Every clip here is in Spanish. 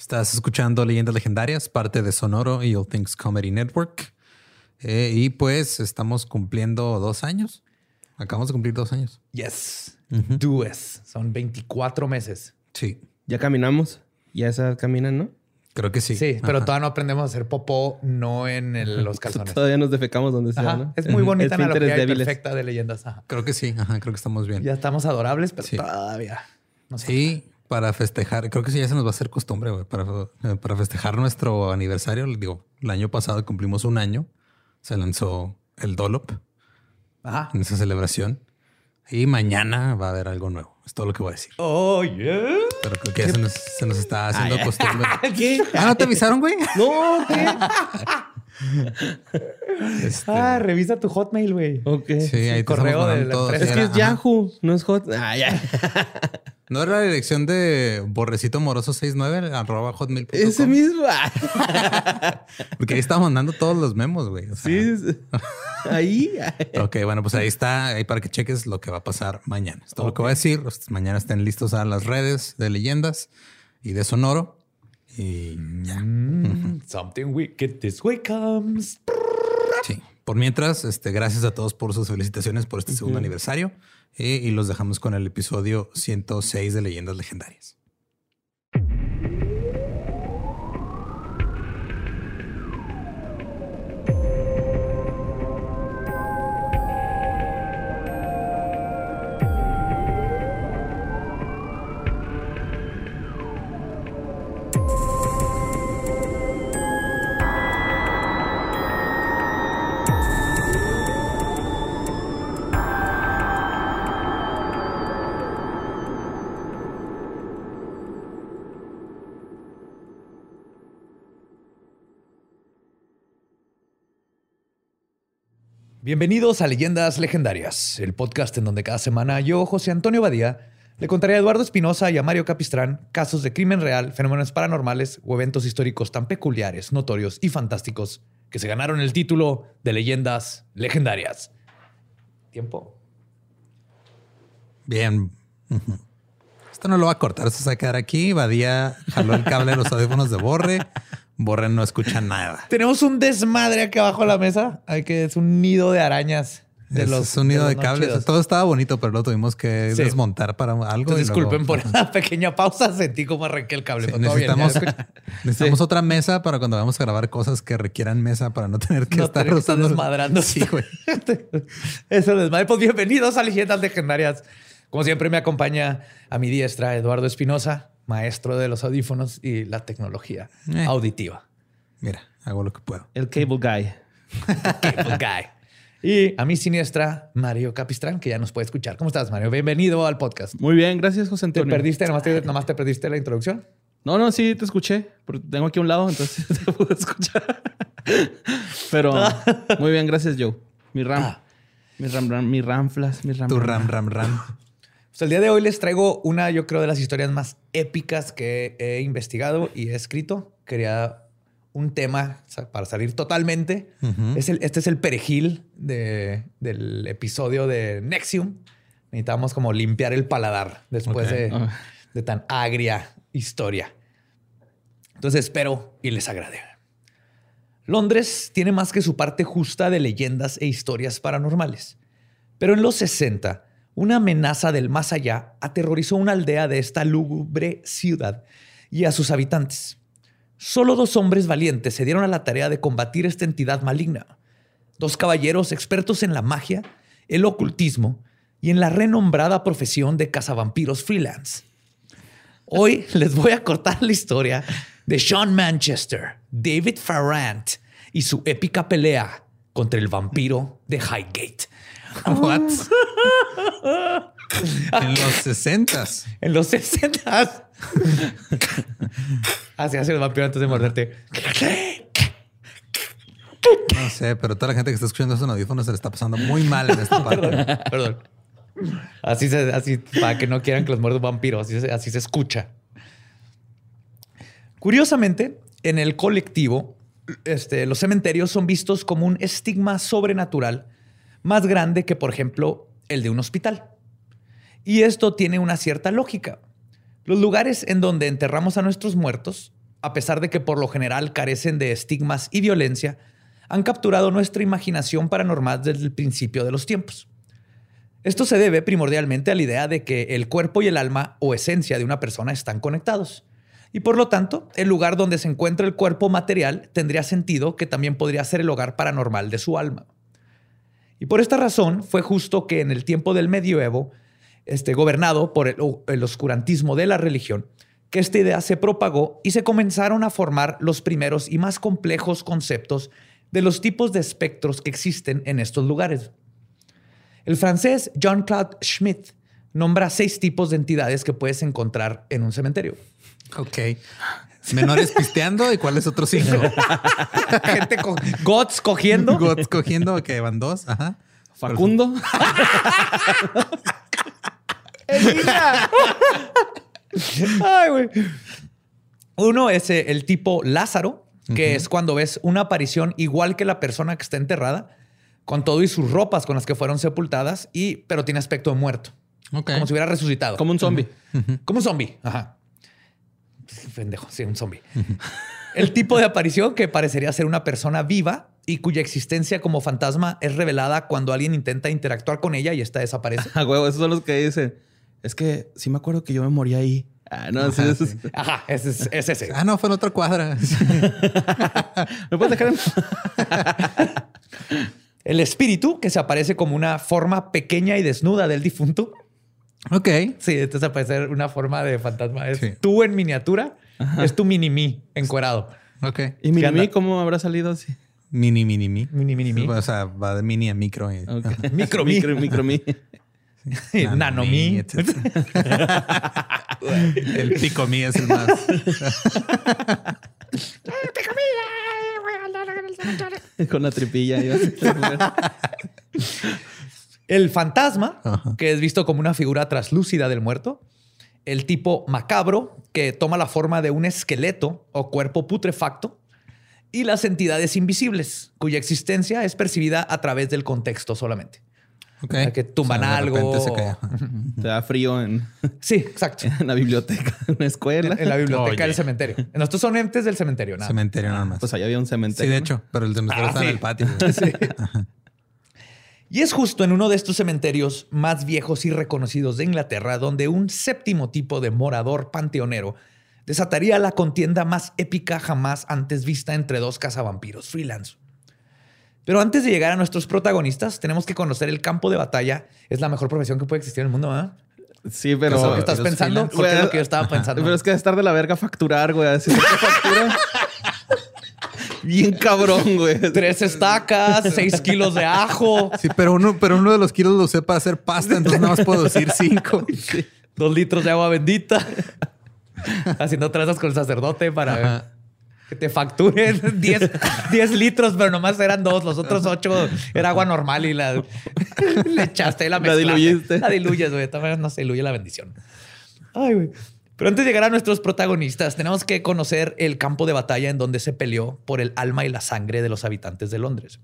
Estás escuchando Leyendas Legendarias, parte de Sonoro y All Things Comedy Network. Eh, y pues estamos cumpliendo dos años. Acabamos de cumplir dos años. Yes. Do es. Son 24 meses. Sí. Ya caminamos. Ya esa caminan, ¿no? Creo que sí. Sí, pero todavía no aprendemos a hacer popó, no en el- los calzones. Todavía nos defecamos donde sea, Ajá. ¿no? Es muy bonita Esfínteres analogía perfecta de leyendas. Ajá. Creo que sí. Ajá, creo que estamos bien. Ya estamos adorables, pero Sí. todavía. No sé. Sí, para festejar. Creo que sí, ya se nos va a hacer costumbre, güey. Para, para festejar nuestro aniversario. Digo, el año pasado cumplimos un año. Se lanzó el Dolop Ajá. en esa celebración. Y mañana va a haber algo nuevo. Es todo lo que voy a decir. Oh, yeah. Pero creo que ya se nos, se nos está haciendo ya. costumbre. ¿Qué? Ah, ¿no te avisaron, güey? No, ¿qué? Este, Ah, revisa tu Hotmail, güey. Ok. sí, ahí te correo de la todo. Es que es ajá. Yahoo, no es Hot. Ah, ya. ¿No era la dirección de borrecito moroso 69 arroba hotmail.com? Ese mismo. Porque ahí estaba mandando todos los memos, güey. O sea, Sí. Ahí. Ok, bueno, pues ahí está, ahí para que cheques lo que va a pasar mañana. Es todo lo que voy a decir. Mañana estén listos a las redes de leyendas y de Sonoro. Y ya. Mm, something wicked this way comes. Sí. Por mientras, este, gracias a todos por sus felicitaciones por este segundo aniversario. Y los dejamos con el episodio 106 de Leyendas Legendarias. Bienvenidos a Leyendas Legendarias, el podcast en donde cada semana yo, José Antonio Badía, le contaré a Eduardo Espinosa y a Mario Capistrán casos de crimen real, fenómenos paranormales o eventos históricos tan peculiares, notorios y fantásticos que se ganaron el título de Leyendas Legendarias. Tiempo. Bien. Esto no lo va a cortar, se va a quedar aquí. Badía jaló el cable de los audífonos de Borre. Borre no escucha nada. Tenemos un desmadre aquí abajo de la mesa. Hay que es un nido de arañas. De Es, los, es un nido de más cables. chidos. Todo estaba bonito, pero lo tuvimos que Sí. desmontar para algo. Entonces, y luego- disculpen por esa pequeña pausa. Sentí como arranqué el cable. Sí, todo bien, necesitamos necesitamos otra mesa para cuando vamos a grabar cosas que requieran mesa para no tener que No estar tener que estar desmadrando. Sí, güey. Eso desmadre. Pues bienvenidos a Leyendas Legendarias. Como siempre me acompaña a mi diestra Eduardo Espinosa, maestro de los audífonos y la tecnología Eh. auditiva. Mira, hago lo que puedo. El cable guy. Cable guy. Y a mi siniestra, Mario Capistrán, que ya nos puede escuchar. ¿Cómo estás, Mario? Bienvenido al podcast. Muy bien, gracias, José ¿Te Antonio. perdiste? ¿Nomás te, nomás te perdiste la introducción? No, no, sí, te escuché. Pero tengo aquí a un lado, entonces te puedo escuchar. Pero muy bien, gracias, Joe. Mi ram. Ah. Mi ram, ram, mi ramflas, mi ram. Tu ram, ram, ram. El día de hoy les traigo una, yo creo, de las historias más épicas que he investigado y he escrito. Quería un tema para salir totalmente. Ujú. es el, este es el perejil de- del episodio de Nexium. Necesitamos como limpiar el paladar después de, Ah. de tan agria historia. Entonces espero y les agrade. Londres tiene más que su parte justa de leyendas e historias paranormales. Pero en los 60, una amenaza del más allá aterrorizó una aldea de esta lúgubre ciudad y a sus habitantes. Solo dos hombres valientes se dieron a la tarea de combatir esta entidad maligna. Dos caballeros expertos en la magia, el ocultismo y en la renombrada profesión de cazavampiros freelance. Hoy les voy a cortar la historia de Sean Manchester, David Farrant y su épica pelea contra el vampiro de Highgate. What? en los sesentas. En los 60 Así hace el vampiro antes de morderte. No sé, pero toda la gente que está escuchando esos audífonos se le está pasando muy mal en esta parte. Perdón, perdón. Así se, así, para que no quieran que los muerda un vampiro, así se, así se escucha. Curiosamente, en el colectivo, este, los cementerios son vistos como un estigma sobrenatural más grande que, por ejemplo, el de un hospital. Y esto tiene una cierta lógica. Los lugares en donde enterramos a nuestros muertos a pesar de que por lo general carecen de estigmas y violencia, han capturado nuestra imaginación paranormal desde el principio de los tiempos. Esto se debe primordialmente a la idea de que el cuerpo y el alma o esencia de una persona están conectados. Y por lo tanto, el lugar donde se encuentra el cuerpo material tendría sentido que también podría ser el hogar paranormal de su alma. Y por esta razón fue justo que en el tiempo del medioevo, este, gobernado por el, oscurantismo de la religión, que esta idea se propagó y se comenzaron a formar los primeros y más complejos conceptos de los tipos de espectros que existen en estos lugares. El francés Jean-Claude Schmitt nombra seis tipos de entidades que puedes encontrar en un cementerio. Ok. Menores pisteando y cuáles otros cinco. Gente con gots cogiendo. Gots cogiendo, que van dos. Ajá. Facundo. Ay, güey. Uno es eh, el tipo Lázaro, que es cuando ves una aparición igual que la persona que está enterrada, con todo y sus ropas con las que fueron sepultadas, y, pero tiene aspecto de muerto. Como si hubiera resucitado. Como un zombie. Como un zombie. Ajá. Pendejo, sí, un zombie. El tipo de aparición que parecería ser una persona viva y cuya existencia como fantasma es revelada cuando alguien intenta interactuar con ella y esta desaparece. Ah, huevo, esos son los que dicen. Es que sí me acuerdo que yo me morí ahí. Ah, no, Ajá, sí, Ajá ese es, ese. Ah, no, fue en otra cuadra. ¿Me puedes dejar El espíritu, que se aparece como una forma pequeña y desnuda del difunto. Ok. Sí, entonces aparece una forma de fantasma. Es tú en miniatura, es tu mini-mi encuerado. Ok. ¿Y mini-mi cómo habrá salido así? Mini, mini, mi. Mini, mini, mi. O sea, va de mini a micro. Y... micro, mi. Micro, micro, mi. Nano, mi. el pico mi es el más. Con la tripilla. El fantasma, que es visto como una figura traslúcida del muerto. El tipo macabro, que toma la forma de un esqueleto o cuerpo putrefacto. Y las entidades invisibles, cuya existencia es percibida a través del contexto solamente. Que tumban algo. Te da frío en. Sí, exacto. En la biblioteca, en la escuela. En, la biblioteca del cementerio. Estos son entes del cementerio, nada. Cementerio nada más. Pues allá había un cementerio. Sí, de hecho, pero el cementerio ah, está en el patio. Sí. Y es justo en uno de estos cementerios más viejos y reconocidos de Inglaterra donde un séptimo tipo de morador panteonero desataría la contienda más épica jamás antes vista entre dos cazavampiros freelance. Pero antes de llegar a nuestros protagonistas, tenemos que conocer el campo de batalla. Es la mejor profesión que puede existir en el mundo, ¿verdad? Sí, pero. ¿Estás pensando? Porque es lo que yo estaba pensando. Pero es que estar de la verga facturar, güey. Así factura. Bien cabrón, güey. Tres estacas, seis kilos de ajo. Sí, pero uno, pero uno de los kilos lo sé para hacer pasta, entonces nada más puedo decir cinco. Dos litros de agua bendita. Haciendo trazas con el sacerdote para que te facturen 10, litros, pero nomás eran dos. Los otros ocho era agua normal y la le echaste la mezcla. La diluyiste. La diluyes, güey. De no se diluye la bendición. Ay, güey. Pero antes de llegar a nuestros protagonistas, tenemos que conocer el campo de batalla en donde se peleó por el alma y la sangre de los habitantes de Londres.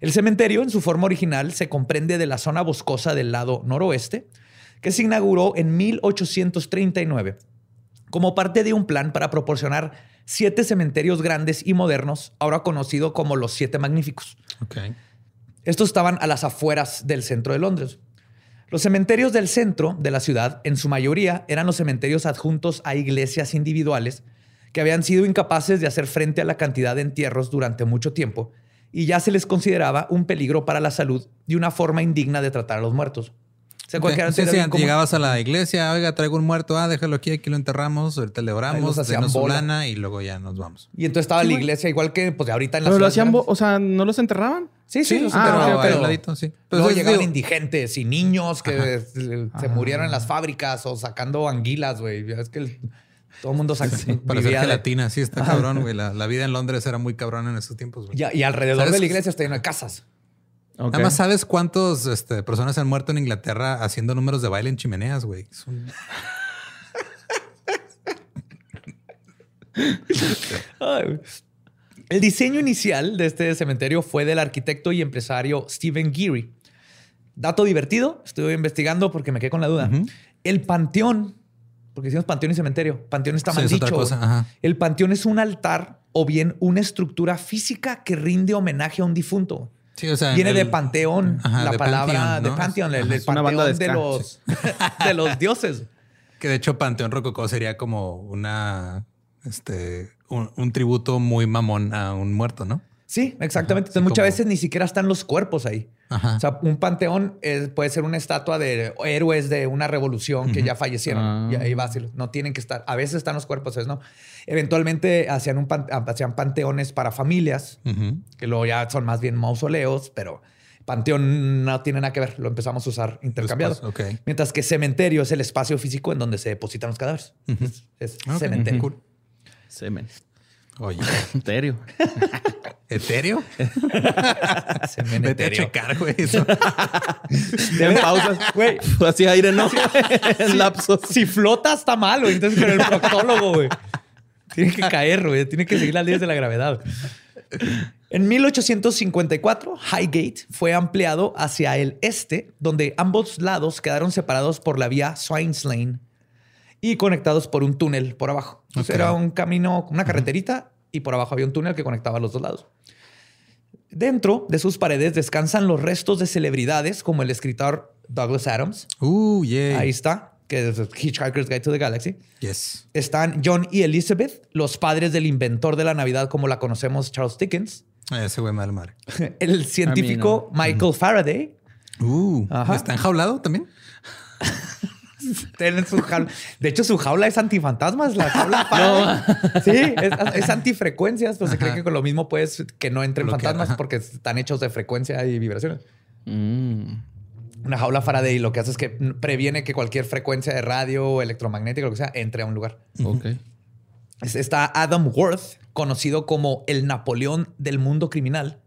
El cementerio, en su forma original, se comprende de la zona boscosa del lado noroeste, que se inauguró en 1839 como parte de un plan para proporcionar siete cementerios grandes y modernos, ahora conocido como los Siete Magníficos. Estos estaban a las afueras del centro de Londres. Los cementerios del centro de la ciudad, en su mayoría, eran los cementerios adjuntos a iglesias individuales que habían sido incapaces de hacer frente a la cantidad de entierros durante mucho tiempo y ya se les consideraba un peligro para la salud y una forma indigna de tratar a los muertos. O sea, sí, llegabas a la iglesia, oiga, traigo un muerto, ah, déjalo aquí, aquí lo enterramos, ahorita le oramos, hacemos su lana y luego ya nos vamos. Y entonces estaba la iglesia igual que pues ahorita en la Pero lo hacían, o sea, ¿no los enterraban? Sí, sí, los ah, enterraban. sí. luego llegaban indigentes y niños que se murieron en las fábricas o sacando anguilas, güey. Es que todo el mundo saca. para hacer gelatina, sí, está cabrón, güey. La, vida en Londres era muy cabrón en esos tiempos, güey. Y, alrededor de la iglesia está lleno de casas. Nada más sabes cuántos este, personas han muerto en Inglaterra haciendo números de baile en chimeneas, güey. El diseño inicial de este cementerio fue del arquitecto y empresario Stephen Geary. Dato divertido, estuve investigando porque me quedé con la duda. El panteón, porque decimos panteón y cementerio. Panteón está Sí, mal es dicho. cosa. El panteón es un altar o bien una estructura física que rinde homenaje a un difunto. Sí, o sea, Viene el- de panteón, Ajá, la de palabra de panteón, el, el es una banda panteón de los, de los dioses. Que de hecho Panteón Rococó sería como una, este, un, un tributo muy mamón a un muerto, ¿no? Sí, exactamente. Ajá, sí, Entonces, muchas como- veces ni siquiera están los cuerpos ahí. Ajá. O sea, un panteón es- puede ser una estatua de héroes de una revolución que ya fallecieron. Ah. Y ahí no tienen que estar. A veces están los cuerpos, a veces no. Eventualmente hacían, un pan- hacían panteones para familias, que luego ya son más bien mausoleos, pero panteón no tiene nada que ver. Lo empezamos a usar intercambiado. Mientras que cementerio es el espacio físico en donde se depositan los cadáveres. Es, es Ok, cementerio. cool. Semen. Oye, Serio. ¿etéreo? Vete a Cementerio. checar, güey. Eso. Pausas. Güey, Así aire, ¿no? en lapsos. Si flota está mal, güey. Entonces con el proctólogo, güey. Tiene que caer, güey. Tiene que seguir las leyes de la gravedad. En 1854, Highgate fue ampliado hacia el este, donde ambos lados quedaron separados por la vía Swines Lane y conectados por un túnel por abajo. Entonces era un camino, una carreterita y por abajo había un túnel que conectaba los dos lados. Dentro de sus paredes descansan los restos de celebridades como el escritor Douglas Adams, Uh, yeah. Ahí está, que es Hitchhiker's Guide to the Galaxy. Yes. Están John y Elizabeth, los padres del inventor de la Navidad como la conocemos, Charles Dickens. Ese güey mal madre. El científico Michael Faraday. Uh, Ajá. ¿está enjaulado también? Tiene su jaula. De hecho, su jaula es antifantasmas. La jaula Faraday. Sí, es, es antifrecuencias. Pues se cree Ajá. que con lo mismo puedes que no entren Bloquear, fantasmas ajá. porque están hechos de frecuencia y vibraciones. Mm. Una jaula Faraday lo que hace es que previene que cualquier frecuencia de radio, electromagnética, lo que sea, entre a un lugar. Ok. Es- Está Adam Worth, conocido como el Napoleón del mundo criminal,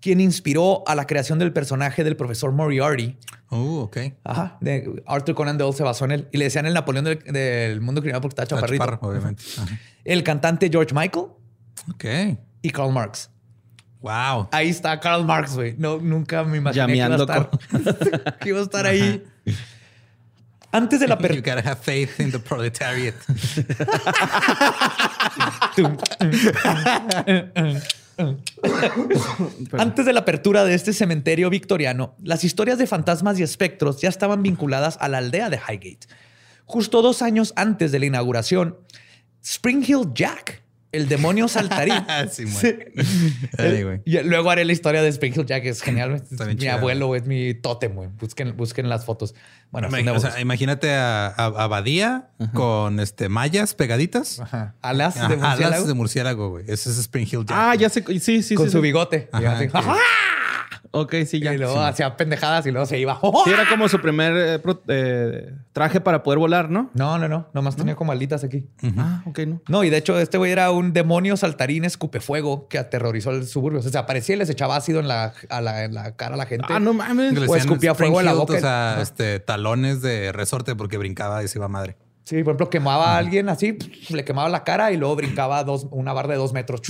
quien inspiró a la creación del personaje del profesor Moriarty. Uh, ok. Ajá, de Arthur Conan Doyle se basó en él y le decían el Napoleón del, del mundo criminal porque estaba Está chaparrito. chaparro, obviamente. Ajá. El cantante George Michael Ok. y Karl Marx. Wow. Ahí está Karl Marx, güey. No, nunca me imaginé que iba, a estar, que iba a estar ahí. Antes de la You apertura. gotta have faith in the proletariat. Antes de la apertura de este cementerio victoriano, las historias de fantasmas y espectros ya estaban vinculadas a la aldea de Highgate. Justo dos años antes de la inauguración, Spring Hill Jack, el demonio saltarín. Sí, man. Sí. Ay, güey. Y luego haré la historia de Spring Hill Jack, es genial. bien mi abuelo es mi tótem, güey. Busquen, busquen las fotos. Bueno, es Imag- una o sea, imagínate a, a, a Badía con este mallas pegaditas. Ajá. alas de murciélago alas de murciélago, güey. Ese es Spring Hill Jack. Ah, ya sé. Sí, sí, con sí. su sí. bigote. ¡ajá! Ok, sí, ya. y luego Sí. hacía pendejadas y luego se iba. Sí, era como su primer eh, pro- eh, traje para poder volar, ¿no? No, no, no. Nomás tenía como alitas aquí. Ah, ok, no. No, y de hecho, este güey era un demonio saltarín escupefuego que aterrorizó el suburbio. O sea, se aparecía y les echaba ácido en la, a la, en la cara a la gente. Ah, no mames. O escupía fuego en la boca. O sea, Ajá. este, talones de resorte porque brincaba y se iba madre. Sí, por ejemplo, quemaba a alguien así, le quemaba la cara y luego brincaba dos, una barra de dos metros.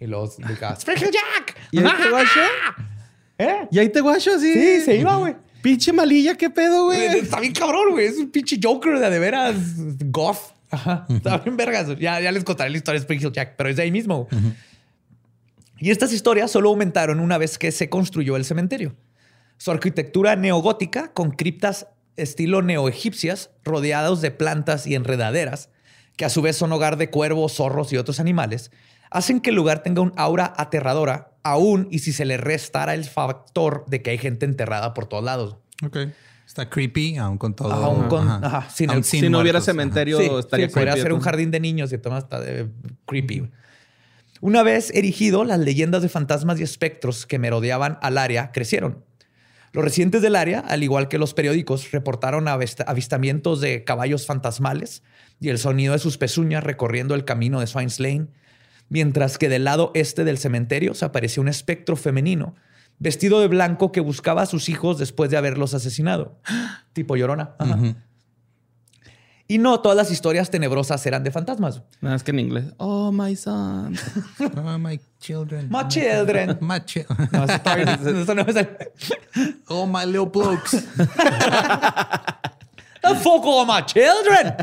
Y luego brincaba. ¡Spring Hill Jack! ¿Y? ¿Eh? ¿Y ahí te guacho? Sí. Sí, se iba, güey. Pinche malilla, ¿qué pedo, güey? Está bien cabrón, güey. Es un pinche Joker de, de veras goth. Ajá. Está bien vergas. Ya, ya les contaré la historia de Spring Hill Jack, pero es de ahí mismo. Y estas historias solo aumentaron una vez que se construyó el cementerio. Su arquitectura neogótica, con criptas estilo neoegipcias, rodeados de plantas y enredaderas, que a su vez son hogar de cuervos, zorros y otros animales, hacen que el lugar tenga un aura aterradora, aún y si se le restara el factor de que hay gente enterrada por todos lados. Ok. Está creepy, aún con todo. Aún con- ajá. ajá, sin Aún el- sin si no hubiera muertos, cementerio, Sí, estaría sí, podría ser un jardín de niños y todo está de creepy. Una vez erigido, las leyendas de fantasmas y espectros que merodeaban al área crecieron. Los residentes del área, al igual que los periódicos, reportaron avista- avistamientos de caballos fantasmales y el sonido de sus pezuñas recorriendo el camino de Swines Lane, mientras que del lado este del cementerio se apareció un espectro femenino vestido de blanco que buscaba a sus hijos después de haberlos asesinado, tipo llorona. Ajá. Y no todas las historias tenebrosas eran de fantasmas. Nada más que en inglés. Oh, my son. Oh, my children. My children. My chi- No, eso está bien. Eso no es el... oh, my little blokes. The fuck all my children.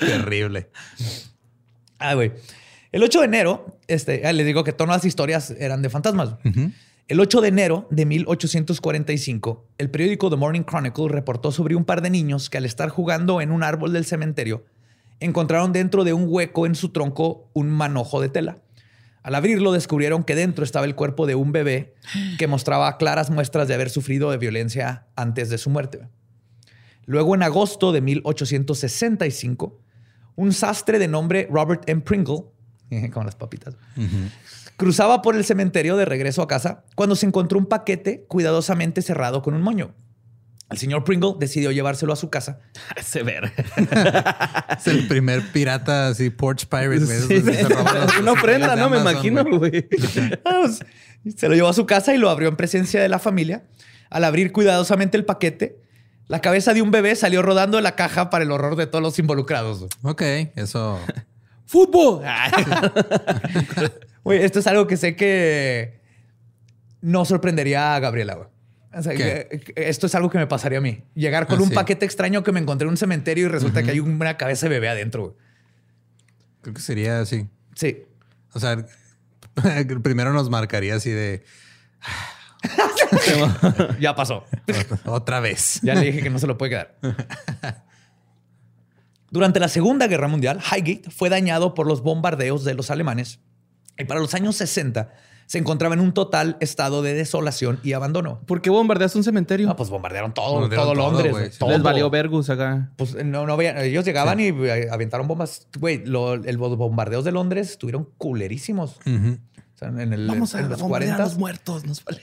Terrible. Ah, güey. El 8 de enero, este, ah, les digo que todas las historias eran de fantasmas. El 8 de enero de 1845, el periódico The Morning Chronicle reportó sobre un par de niños que al estar jugando en un árbol del cementerio, encontraron dentro de un hueco en su tronco un manojo de tela. Al abrirlo descubrieron que dentro estaba el cuerpo de un bebé que mostraba claras muestras de haber sufrido de violencia antes de su muerte. Luego, en agosto de 1865, un sastre de nombre Robert M. Pringle, como las papitas, cruzaba por el cementerio de regreso a casa cuando se encontró un paquete cuidadosamente cerrado con un moño. El señor Pringle decidió llevárselo a su casa. Se ver. es el primer pirata así, Porch Pirate. Una ofrenda, ¿no? Me imagino, güey. se lo llevó a su casa y lo abrió en presencia de la familia. Al abrir cuidadosamente el paquete, la cabeza de un bebé salió rodando de la caja para el horror de todos los involucrados. Ok, eso. ¡Fútbol! Güey, esto es algo que sé que no sorprendería a Gabriela. esto es algo que me pasaría a mí. Llegar con ah, un paquete extraño que me encontré en un cementerio y resulta que hay una cabeza de bebé adentro. Creo que sería así. Sí. O sea, primero nos marcaría así de ya pasó. Otra vez. Ya le dije que no se lo puede quedar. Durante la Segunda Guerra Mundial, Highgate fue dañado por los bombardeos de los alemanes y para los años 60 se encontraba en un total estado de desolación y abandono. ¿Por qué bombardeaste un cementerio? Ah, pues bombardearon todo, todo, Londres. Les valió Vergus acá. Pues no, no ellos llegaban y aventaron bombas. Güey, los bombardeos de Londres estuvieron culerísimos en el, Vamos a en los 40. los muertos. Nos vale.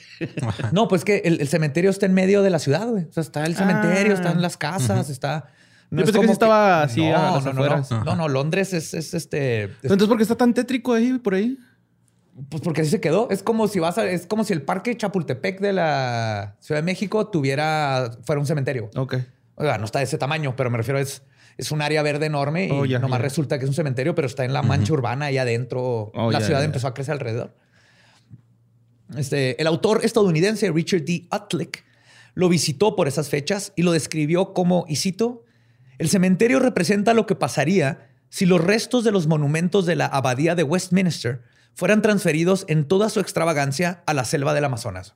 no, pues que el, cementerio está en medio de la ciudad, güey. O sea, está el cementerio, están las casas, está. No Yo pensé que estaba así no, a las no, afueras. No, no, Londres es, es este. Entonces, ¿por qué está tan tétrico ahí, por ahí? Pues porque así se quedó. Es como si vas a, es como si el parque Chapultepec de la Ciudad de México tuviera, fuera un cementerio. Ok. Oiga, no está de ese tamaño, pero me refiero a es, es un área verde enorme y oh, nomás resulta que es un cementerio, pero está en la mancha urbana ahí adentro. Oh, la ciudad empezó a crecer alrededor. Este, el autor estadounidense Richard D. Utlick lo visitó por esas fechas y lo describió como, y cito, el cementerio representa lo que pasaría si los restos de los monumentos de la abadía de Westminster fueran transferidos en toda su extravagancia a la selva del Amazonas.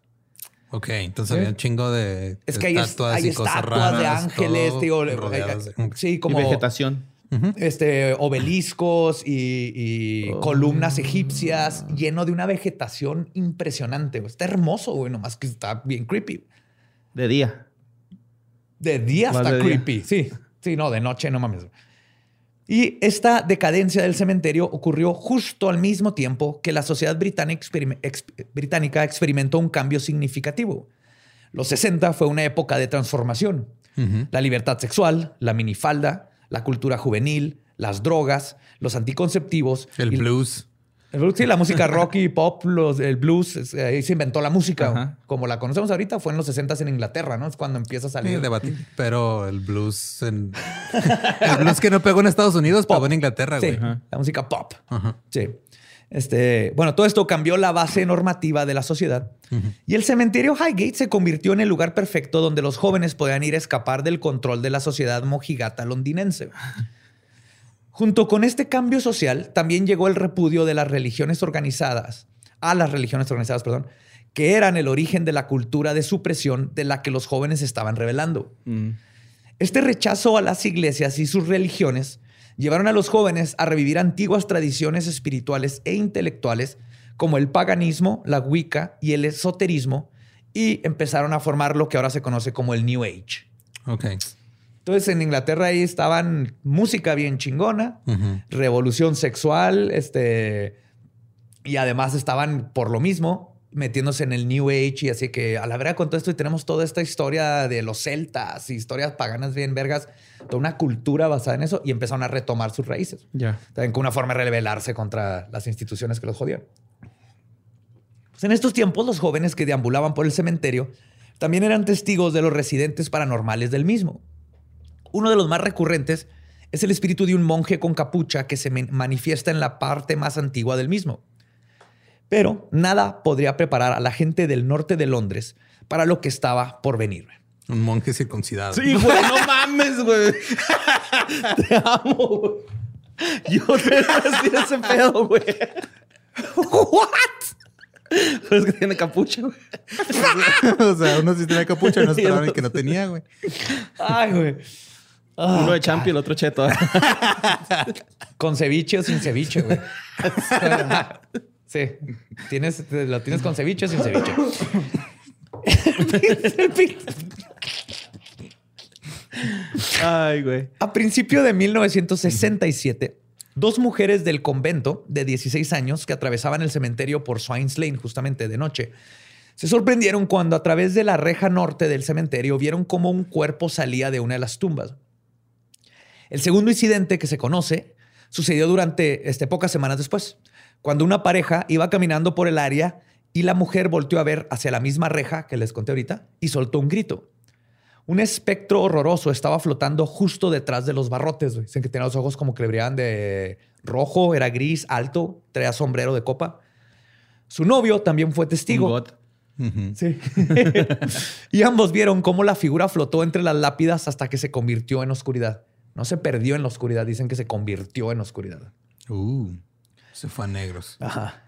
Ok, entonces había un chingo de es que hay estatuas, hay estatuas de ángeles, sí, como vegetación este, obeliscos y, oh. columnas egipcias, lleno de una vegetación impresionante. Está hermoso, güey, nomás que está bien creepy. De día. De día está creepy. Sí, sí, no, de noche no mames. Y esta decadencia del cementerio ocurrió justo al mismo tiempo que la sociedad británica, experimentó un cambio significativo. Los 60 fue una época de transformación. La libertad sexual, la minifalda, la cultura juvenil, las drogas, los anticonceptivos. El blues. El blues, sí, la música rock y pop, los, el blues, ahí se inventó la música. Como la conocemos ahorita, fue en los 60 en Inglaterra, ¿no? Es cuando empieza a salir. el debate. Pero el blues en... el blues que no pegó en Estados Unidos, pegó en Inglaterra, sí, la música pop. Sí. Este, bueno, todo esto cambió la base normativa de la sociedad y el cementerio Highgate se convirtió en el lugar perfecto donde los jóvenes podían ir a escapar del control de la sociedad mojigata londinense. Junto con este cambio social, también llegó el repudio de las religiones organizadas, a las religiones organizadas, perdón, que eran el origen de la cultura de supresión de la que los jóvenes estaban revelando. Mm. Este rechazo a las iglesias y sus religiones llevaron a los jóvenes a revivir antiguas tradiciones espirituales e intelectuales como el paganismo, la Wicca y el esoterismo y empezaron a formar lo que ahora se conoce como el New Age. Ok. Entonces en Inglaterra ahí estaban música bien chingona, revolución sexual, este, y además estaban por lo mismo metiéndose en el New Age y así que a la verdad con todo esto y tenemos toda esta historia de los celtas, historias paganas bien vergas, toda una cultura basada en eso y empezaron a retomar sus raíces. Ya. También con una forma de rebelarse contra las instituciones que los jodían. Pues en estos tiempos los jóvenes que deambulaban por el cementerio también eran testigos de los residentes paranormales del mismo. Uno de los más recurrentes es el espíritu de un monje con capucha que se manifiesta en la parte más antigua del mismo. Pero nada podría preparar a la gente del norte de Londres para lo que estaba por venir. Un monje circuncidado. Sí, güey, no mames, güey. Te amo, güey. Yo te voy a decir ese pedo, güey. ¿What? Pero es que tiene capucha, güey. o sea, uno sí tenía capucha, no esperaban que no tenía, güey. Ay, güey. Uno de champi, el otro cheto. Con ceviche o sin ceviche, güey. Sí. Tienes, lo tienes con ceviche o sin ceviche. Ay, güey. A principio de 1967, dos mujeres del convento de 16 años que atravesaban el cementerio por Swines Lane justamente de noche, se sorprendieron cuando a través de la reja norte del cementerio vieron cómo un cuerpo salía de una de las tumbas. El segundo incidente que se conoce sucedió durante este, pocas semanas después, cuando una pareja iba caminando por el área y la mujer volteó a ver hacia la misma reja que les conté ahorita y soltó un grito. Un espectro horroroso estaba flotando justo detrás de los barrotes. Dicen que tenía los ojos como que le brillaban de rojo, era gris, alto, traía sombrero de copa. Su novio también fue testigo. Sí. y ambos vieron cómo la figura flotó entre las lápidas hasta que se convirtió en oscuridad. No se perdió en la oscuridad, dicen que se convirtió en oscuridad. Uh, se fue a negros. Ajá.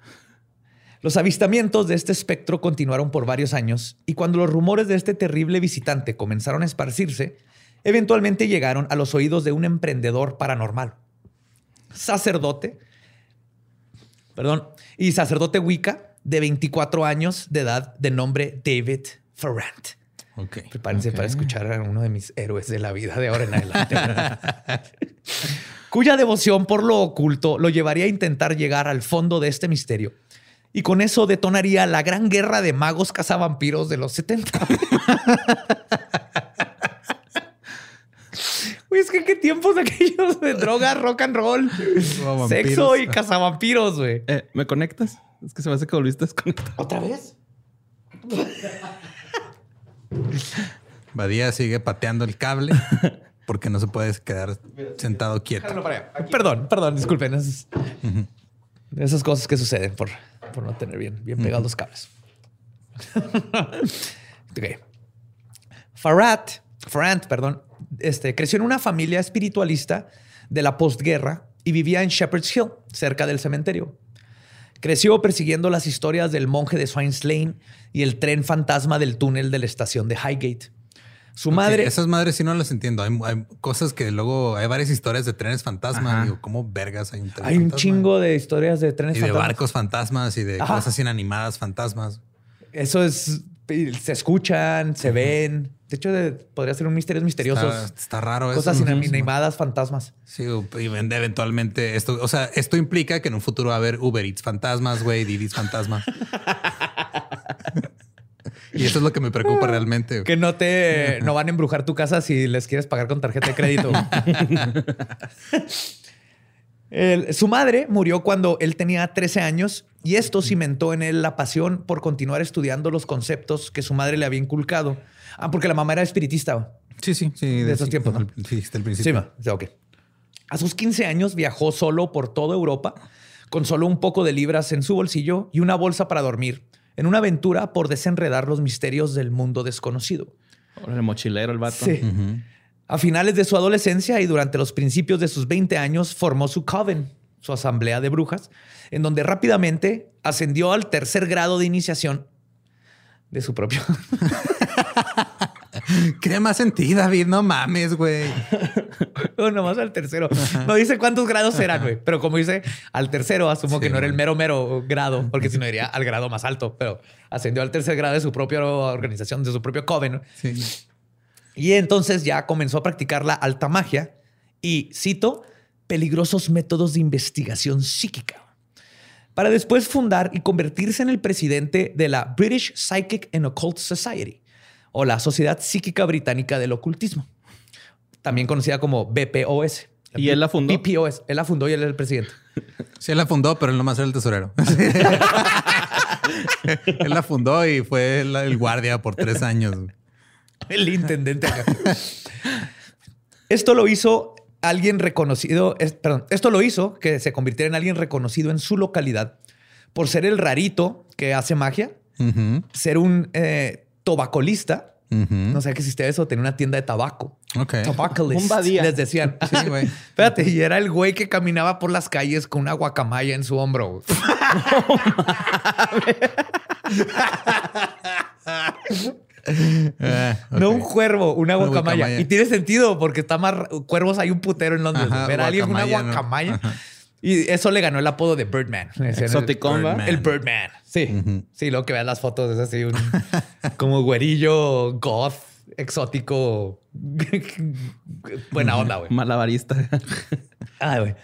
Los avistamientos de este espectro continuaron por varios años y cuando los rumores de este terrible visitante comenzaron a esparcirse, eventualmente llegaron a los oídos de un emprendedor paranormal, sacerdote, perdón, y sacerdote Wicca de 24 años de edad de nombre David Ferrant. Ok. Prepárense para escuchar a uno de mis héroes de la vida de ahora en adelante. Cuya devoción por lo oculto lo llevaría a intentar llegar al fondo de este misterio. Y con eso detonaría la gran guerra de magos cazavampiros de los 70. Uy, es que qué tiempos aquellos de droga, rock and roll, Oh, sexo y cazavampiros, güey. Eh, ¿Me conectas? Es que se me hace que volviste a desconectar. ¿Otra vez? Badía sigue pateando el cable porque no se puede quedar sentado quieto. Perdón, perdón, disculpen. Esas, esas cosas que suceden por, por no tener bien, bien pegados los cables. ok. Farad, Farant, perdón, este, creció en una familia espiritualista de la postguerra y vivía en Shepherd's Hill, cerca del cementerio. Creció persiguiendo las historias del monje de Swines Lane y el tren fantasma del túnel de la estación de Highgate. Su madre. Esas madres sí no las entiendo. Hay, hay cosas que luego hay varias historias de trenes fantasma. Digo, ¿cómo vergas hay un tren Hay un chingo de historias de trenes Y de fantasmas. barcos fantasmas y de Ajá. cosas inanimadas fantasmas. Eso es. Se escuchan, se ven. De hecho, de- podría ser un misterios misteriosos. Está, está raro eso. cosas Ujú. inanimadas, fantasmas. Sí, y vende eventualmente esto. O sea, esto implica que en un futuro va a haber Uber Eats fantasmas, güey, Didis fantasma. y eso es lo que me preocupa realmente. Que no te no van a embrujar tu casa si les quieres pagar con tarjeta de crédito. El- su madre murió cuando él tenía 13 años y esto cimentó en él la pasión por continuar estudiando los conceptos que su madre le había inculcado. Ah, porque la mamá era espiritista. Sí, sí, sí. De esos tiempos, ¿no? Sí, principio. ma. O sea, ok. A sus 15 años viajó solo por toda Europa con solo un poco de libras en su bolsillo y una bolsa para dormir, en una aventura por desenredar los misterios del mundo desconocido. Órale, mochilero el vato. Sí. A finales de su adolescencia y durante los principios de sus 20 años formó su coven, su asamblea de brujas, en donde rápidamente ascendió al tercer grado de iniciación de su propio. Crea más sentido, David. No mames, güey. no, nomás al tercero. No dice cuántos grados eran, güey. Pero como dice al tercero, asumo que no era el mero, mero grado, porque si no iría al grado más alto, pero ascendió al tercer grado de su propia organización, de su propio coven. Sí. Y entonces ya comenzó a practicar la alta magia y, cito, peligrosos métodos de investigación psíquica. Para después fundar y convertirse en el presidente de la British Psychic and Occult Society, o la Sociedad Psíquica Británica del Ocultismo, también conocida como BPOS. ¿Y él la fundó? BPOS. Él la fundó y él era el presidente. Sí, él la fundó, pero él nomás era el tesorero. él la fundó y fue el, el guardia por tres años. El intendente. acá. Esto lo hizo alguien reconocido, es- perdón, esto lo hizo que se convirtiera en alguien reconocido en su localidad por ser el rarito que hace magia, ser un eh, tobacolista No sé que existía eso. Tenía una tienda de tabaco. Ok. Tabacalist. Un badía. Les decían. Sí, güey. Espérate, y era el güey que caminaba por las calles con una guacamaya en su hombro. Ah, No un cuervo, una Una guacamaya. guacamaya. Y tiene sentido porque está más cuervos hay un putero en Londres. Ajá, Ver a alguien una guacamaya. Y eso le ganó el apodo de Birdman. Birdman. El, el Birdman. Sí. Sí, luego que veas las fotos es así un como güerillo goth exótico. Buena onda, güey. Malabarista. Ay, güey.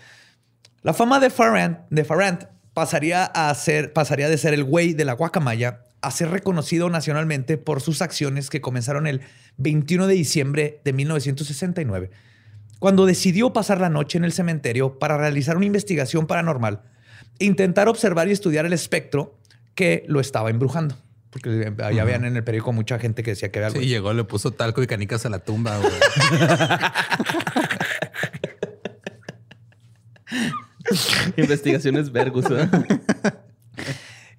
La fama de Farrant, de Farrant pasaría a ser, pasaría de ser el güey de la guacamaya a ser reconocido nacionalmente por sus acciones que comenzaron el 21 de diciembre de 1969, cuando decidió pasar la noche en el cementerio para realizar una investigación paranormal e intentar observar y estudiar el espectro que lo estaba embrujando. Porque allá vean en el periódico mucha gente que decía que había algo. Sí, llegó, le puso talco y canicas a la tumba, güey. Investigaciones Vergus. ¿eh?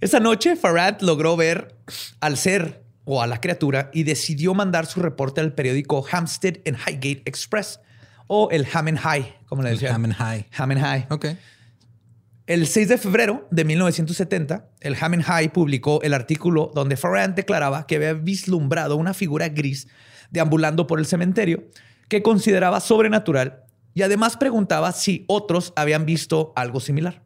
Esa noche, Farad logró ver al ser o a la criatura y decidió mandar su reporte al periódico Hampstead and Highgate Express o el Ham and High, como le El decían. Ham and High. Ham and High. Ok. El 6 de febrero de 1970, el Ham and High publicó el artículo donde Farrand declaraba que había vislumbrado una figura gris deambulando por el cementerio que consideraba sobrenatural y además preguntaba si otros habían visto algo similar.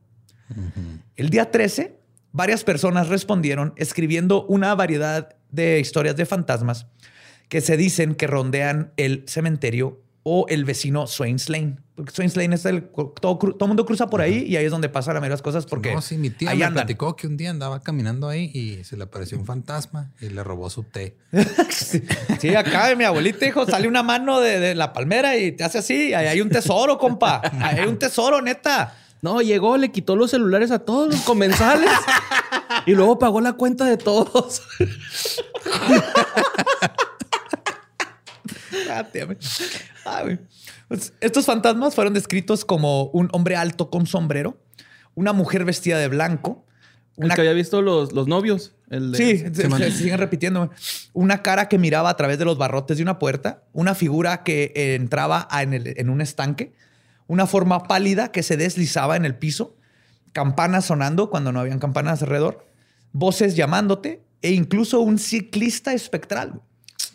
El día 13, varias personas respondieron escribiendo una variedad de historias de fantasmas que se dicen que rondean el cementerio o el vecino Swains Lane. Porque Swains Lane es el... Todo, todo mundo cruza por ahí y ahí es donde pasan las mayoría cosas porque no, sí, mi tía ahí me andan. platicó que un día andaba caminando ahí y se le apareció un fantasma y le robó su té. Sí, sí, acá mi abuelita dijo, sale una mano de, de la palmera y te hace así. Ahí hay un tesoro, compa. Ahí hay un tesoro, neta. No, llegó, le quitó los celulares a todos los comensales y luego pagó la cuenta de todos. Ah. Ah. Pues, estos fantasmas fueron descritos como un hombre alto con sombrero, una mujer vestida de blanco, El que había visto los, los novios. El de- Sí, se, siguen repitiendo. Una cara que miraba a través de los barrotes de una puerta, una figura que entraba en, el- en un estanque, una forma pálida que se deslizaba en el piso, campanas sonando cuando no habían campanas alrededor, voces llamándote e incluso un ciclista espectral.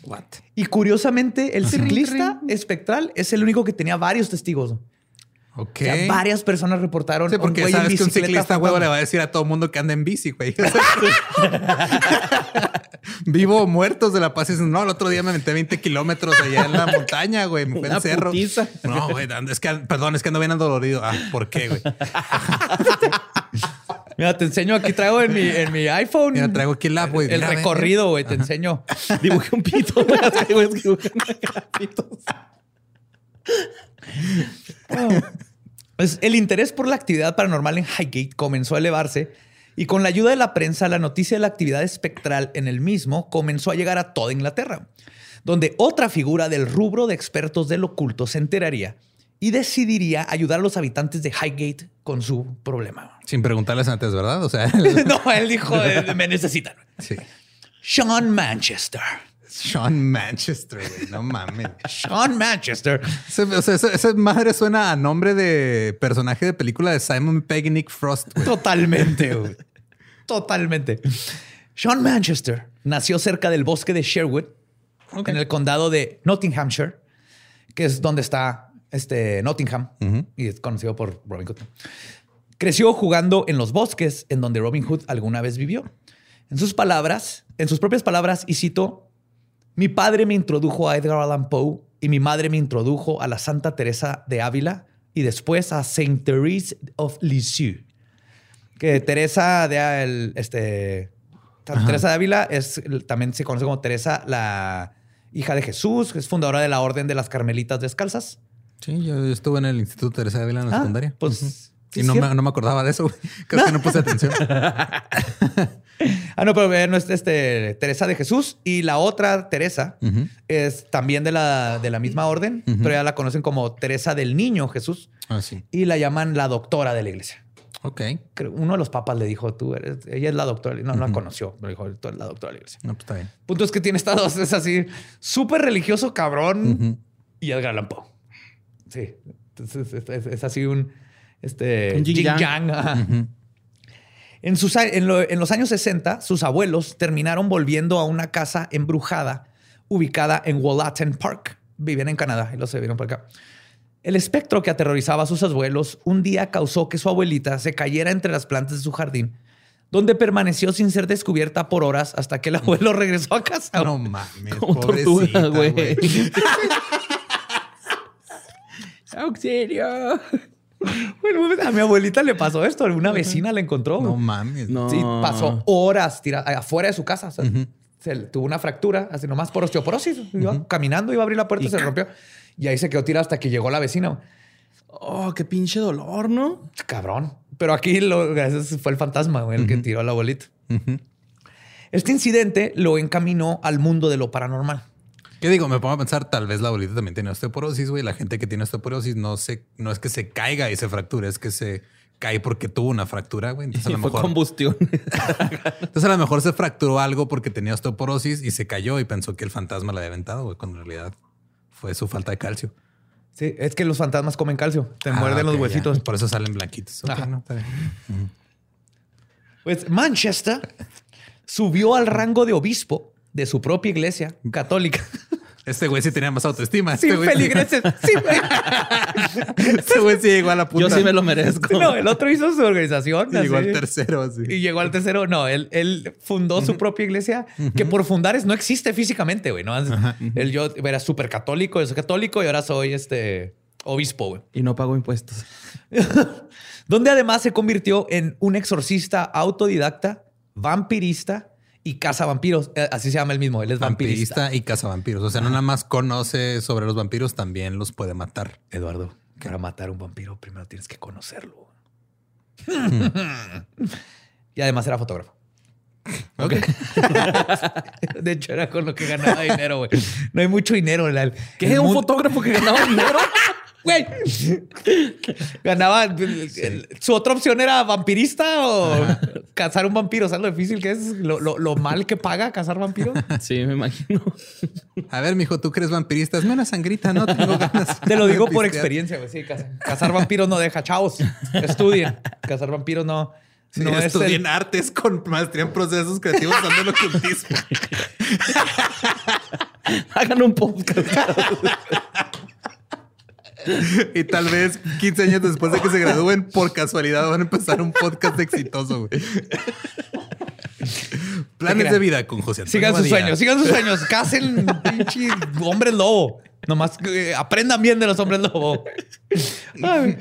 What? Y curiosamente, el ciclista espectral es el único que tenía varios testigos. Ok. O sea, varias personas reportaron. Sí, un porque en sabes que un ciclista huevo le va a decir a todo mundo que anda en bici, güey. Vivo o muertos de la paz. Y no, el otro día me metí 20 kilómetros allá en la montaña, güey. Me Una al cerro. putiza. No, güey, es que, perdón, es que ando bien dolorido. Ah, ¿por qué, güey? Mira, te enseño aquí, traigo en mi, en mi iPhone. Mira, traigo aquí el app, güey. El Mira, recorrido, güey, te enseño. Dibujé un pito. Así, güey, es pitos. Pues, el interés por la actividad paranormal en Highgate comenzó a elevarse y con la ayuda de la prensa, la noticia de la actividad espectral en el mismo comenzó a llegar a toda Inglaterra, donde otra figura del rubro de expertos del oculto se enteraría y decidiría ayudar a los habitantes de Highgate con su problema. Sin preguntarles antes, ¿verdad? O sea, no, él dijo, eh, me necesitan. sí. Sean Manchester. Sean Manchester, güey. No mames. Sean Manchester. Ese- o sea, esa, esa madre suena a nombre de personaje de película de Simon Pegg y Nick Frost, güey. Totalmente, güey. Totalmente. Sean Manchester nació cerca del bosque de Sherwood, en el condado de Nottinghamshire, que es donde está este Nottingham y es conocido por Robin Hood. Creció jugando en los bosques en donde Robin Hood alguna vez vivió. En sus palabras, en sus propias palabras, y cito, mi padre me introdujo a Edgar Allan Poe y mi madre me introdujo a la Santa Teresa de Ávila y después a Saint Therese of Lisieux. Que Teresa de el- este Teresa de Ávila es también se conoce como Teresa la hija de Jesús, que es fundadora de la Orden de las Carmelitas Descalzas. Sí, yo estuve en el Instituto Teresa de Ávila en la Ah, secundaria. pues, sí, y no me, no me acordaba de eso. Creo que no puse atención. Ah, no, pero eh, no es este, Teresa de Jesús. Y la otra Teresa es también de la, de la misma orden, pero ya la conocen como Teresa del Niño Jesús Ah, sí. y la llaman la doctora de la iglesia. Ok. Creo- Uno de los papas le dijo, tú eres, ella es la doctora. No, no la conoció, pero dijo, tú eres la doctora de la iglesia. No, pues está bien. Punto es que tiene estados, es así, súper religioso, cabrón, y Edgar Allan Poe. Sí, entonces es, es- es así un, este, Un yin yang. En, sus, en, lo- en los años 60, sus abuelos terminaron volviendo a una casa embrujada ubicada en Wallaton Park. Vivían en Canadá y los se vieron por acá. El espectro que aterrorizaba a sus abuelos un día causó que su abuelita se cayera entre las plantas de su jardín, donde permaneció sin ser descubierta por horas hasta que el abuelo regresó a casa. No mames. Como tortuga, güey. ¡Auxilio! A mi abuelita le pasó esto. Una vecina la encontró. No mames. No. Sí, pasó horas tira- afuera de su casa. o sea, se tuvo una fractura, así nomás por osteoporosis. Iba caminando, iba a abrir la puerta y se rompió. Y ahí se quedó tirada hasta que llegó la vecina. Oh, qué pinche dolor, ¿no? Cabrón. Pero aquí lo, gracias, fue el fantasma el que tiró a la abuelita. Este incidente lo encaminó al mundo de lo paranormal. ¿Qué digo? Me pongo a pensar, tal vez la abuelita también tiene osteoporosis, güey. La gente que tiene osteoporosis no se, no es que se caiga y se fracture, es que se cae porque tuvo una fractura, güey. Entonces, a lo fue mejor, combustión. entonces a lo mejor se fracturó algo porque tenía osteoporosis y se cayó y pensó que el fantasma la había aventado, güey, cuando en realidad fue su falta de calcio. Sí, es que los fantasmas comen calcio. Te Ah, muerden los ya. huesitos. Por eso salen blanquitos. Ok, Ajá. no, está bien. Pues Manchester subió al rango de obispo de su propia iglesia católica. Este güey sí tenía más autoestima. Sin Este güey sí- güey. Este güey sí llegó a la punta. Yo sí me lo merezco. No, el otro hizo su organización. Y llegó así. al tercero, así. Y llegó al tercero. No, él, él fundó su propia iglesia que por fundar es, no existe físicamente, güey. ¿no? Él, yo era súper católico, yo soy católico y ahora soy este obispo, güey. Y no pago impuestos. Donde además se convirtió en un exorcista autodidacta, vampirista y cazavampiros. Eh, Así se llama el mismo. Él es vampirista. Vampirista y cazavampiros. O sea, no nada más conoce sobre los vampiros, también los puede matar. Eduardo, para matar a un vampiro primero tienes que conocerlo. y además era fotógrafo. Ok. De hecho, era con lo que ganaba dinero, güey. No hay mucho dinero. en la- ¿Qué? el ¿Un fotógrafo que ganaba dinero? Güey. Ganaba. Su otra opción era vampirista o cazar un vampiro. ¿Sabes lo difícil que es? Lo, lo- lo mal que paga cazar vampiros. Sí, me imagino. A ver, mijo, tú crees vampirista. Hazme una sangrita, no tengo ganas. Te lo digo por experiencia, güey. Sí, cazar, cazar vampiros no deja. Chavos, estudien. Cazar vampiros no. Sí, no es estudié el- en artes con maestría en procesos creativos dando el ocultismo. Hagan un podcast. Y tal vez 15 años después de que se gradúen, por casualidad van a empezar un podcast exitoso, güey. Planes de vida con José Antonio Sigan sus sueños, sigan sus sueños. Casen pinche hombres lobo. Nomás eh, aprendan bien de los hombres lobo. Ay.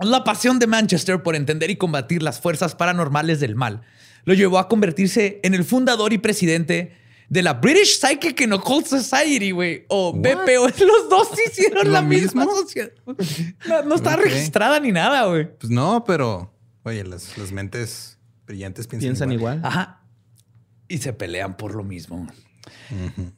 La pasión de Manchester por entender y combatir las fuerzas paranormales del mal lo llevó a convertirse en el fundador y presidente de la British Psychic and Occult Society, güey. O BPO. Los dos hicieron ¿Lo la misma mismo? sociedad. No, no está registrada ni nada, güey. Pues no, pero oye, las, las mentes brillantes piensan, Piensan igual. Ajá. Y se pelean por lo mismo.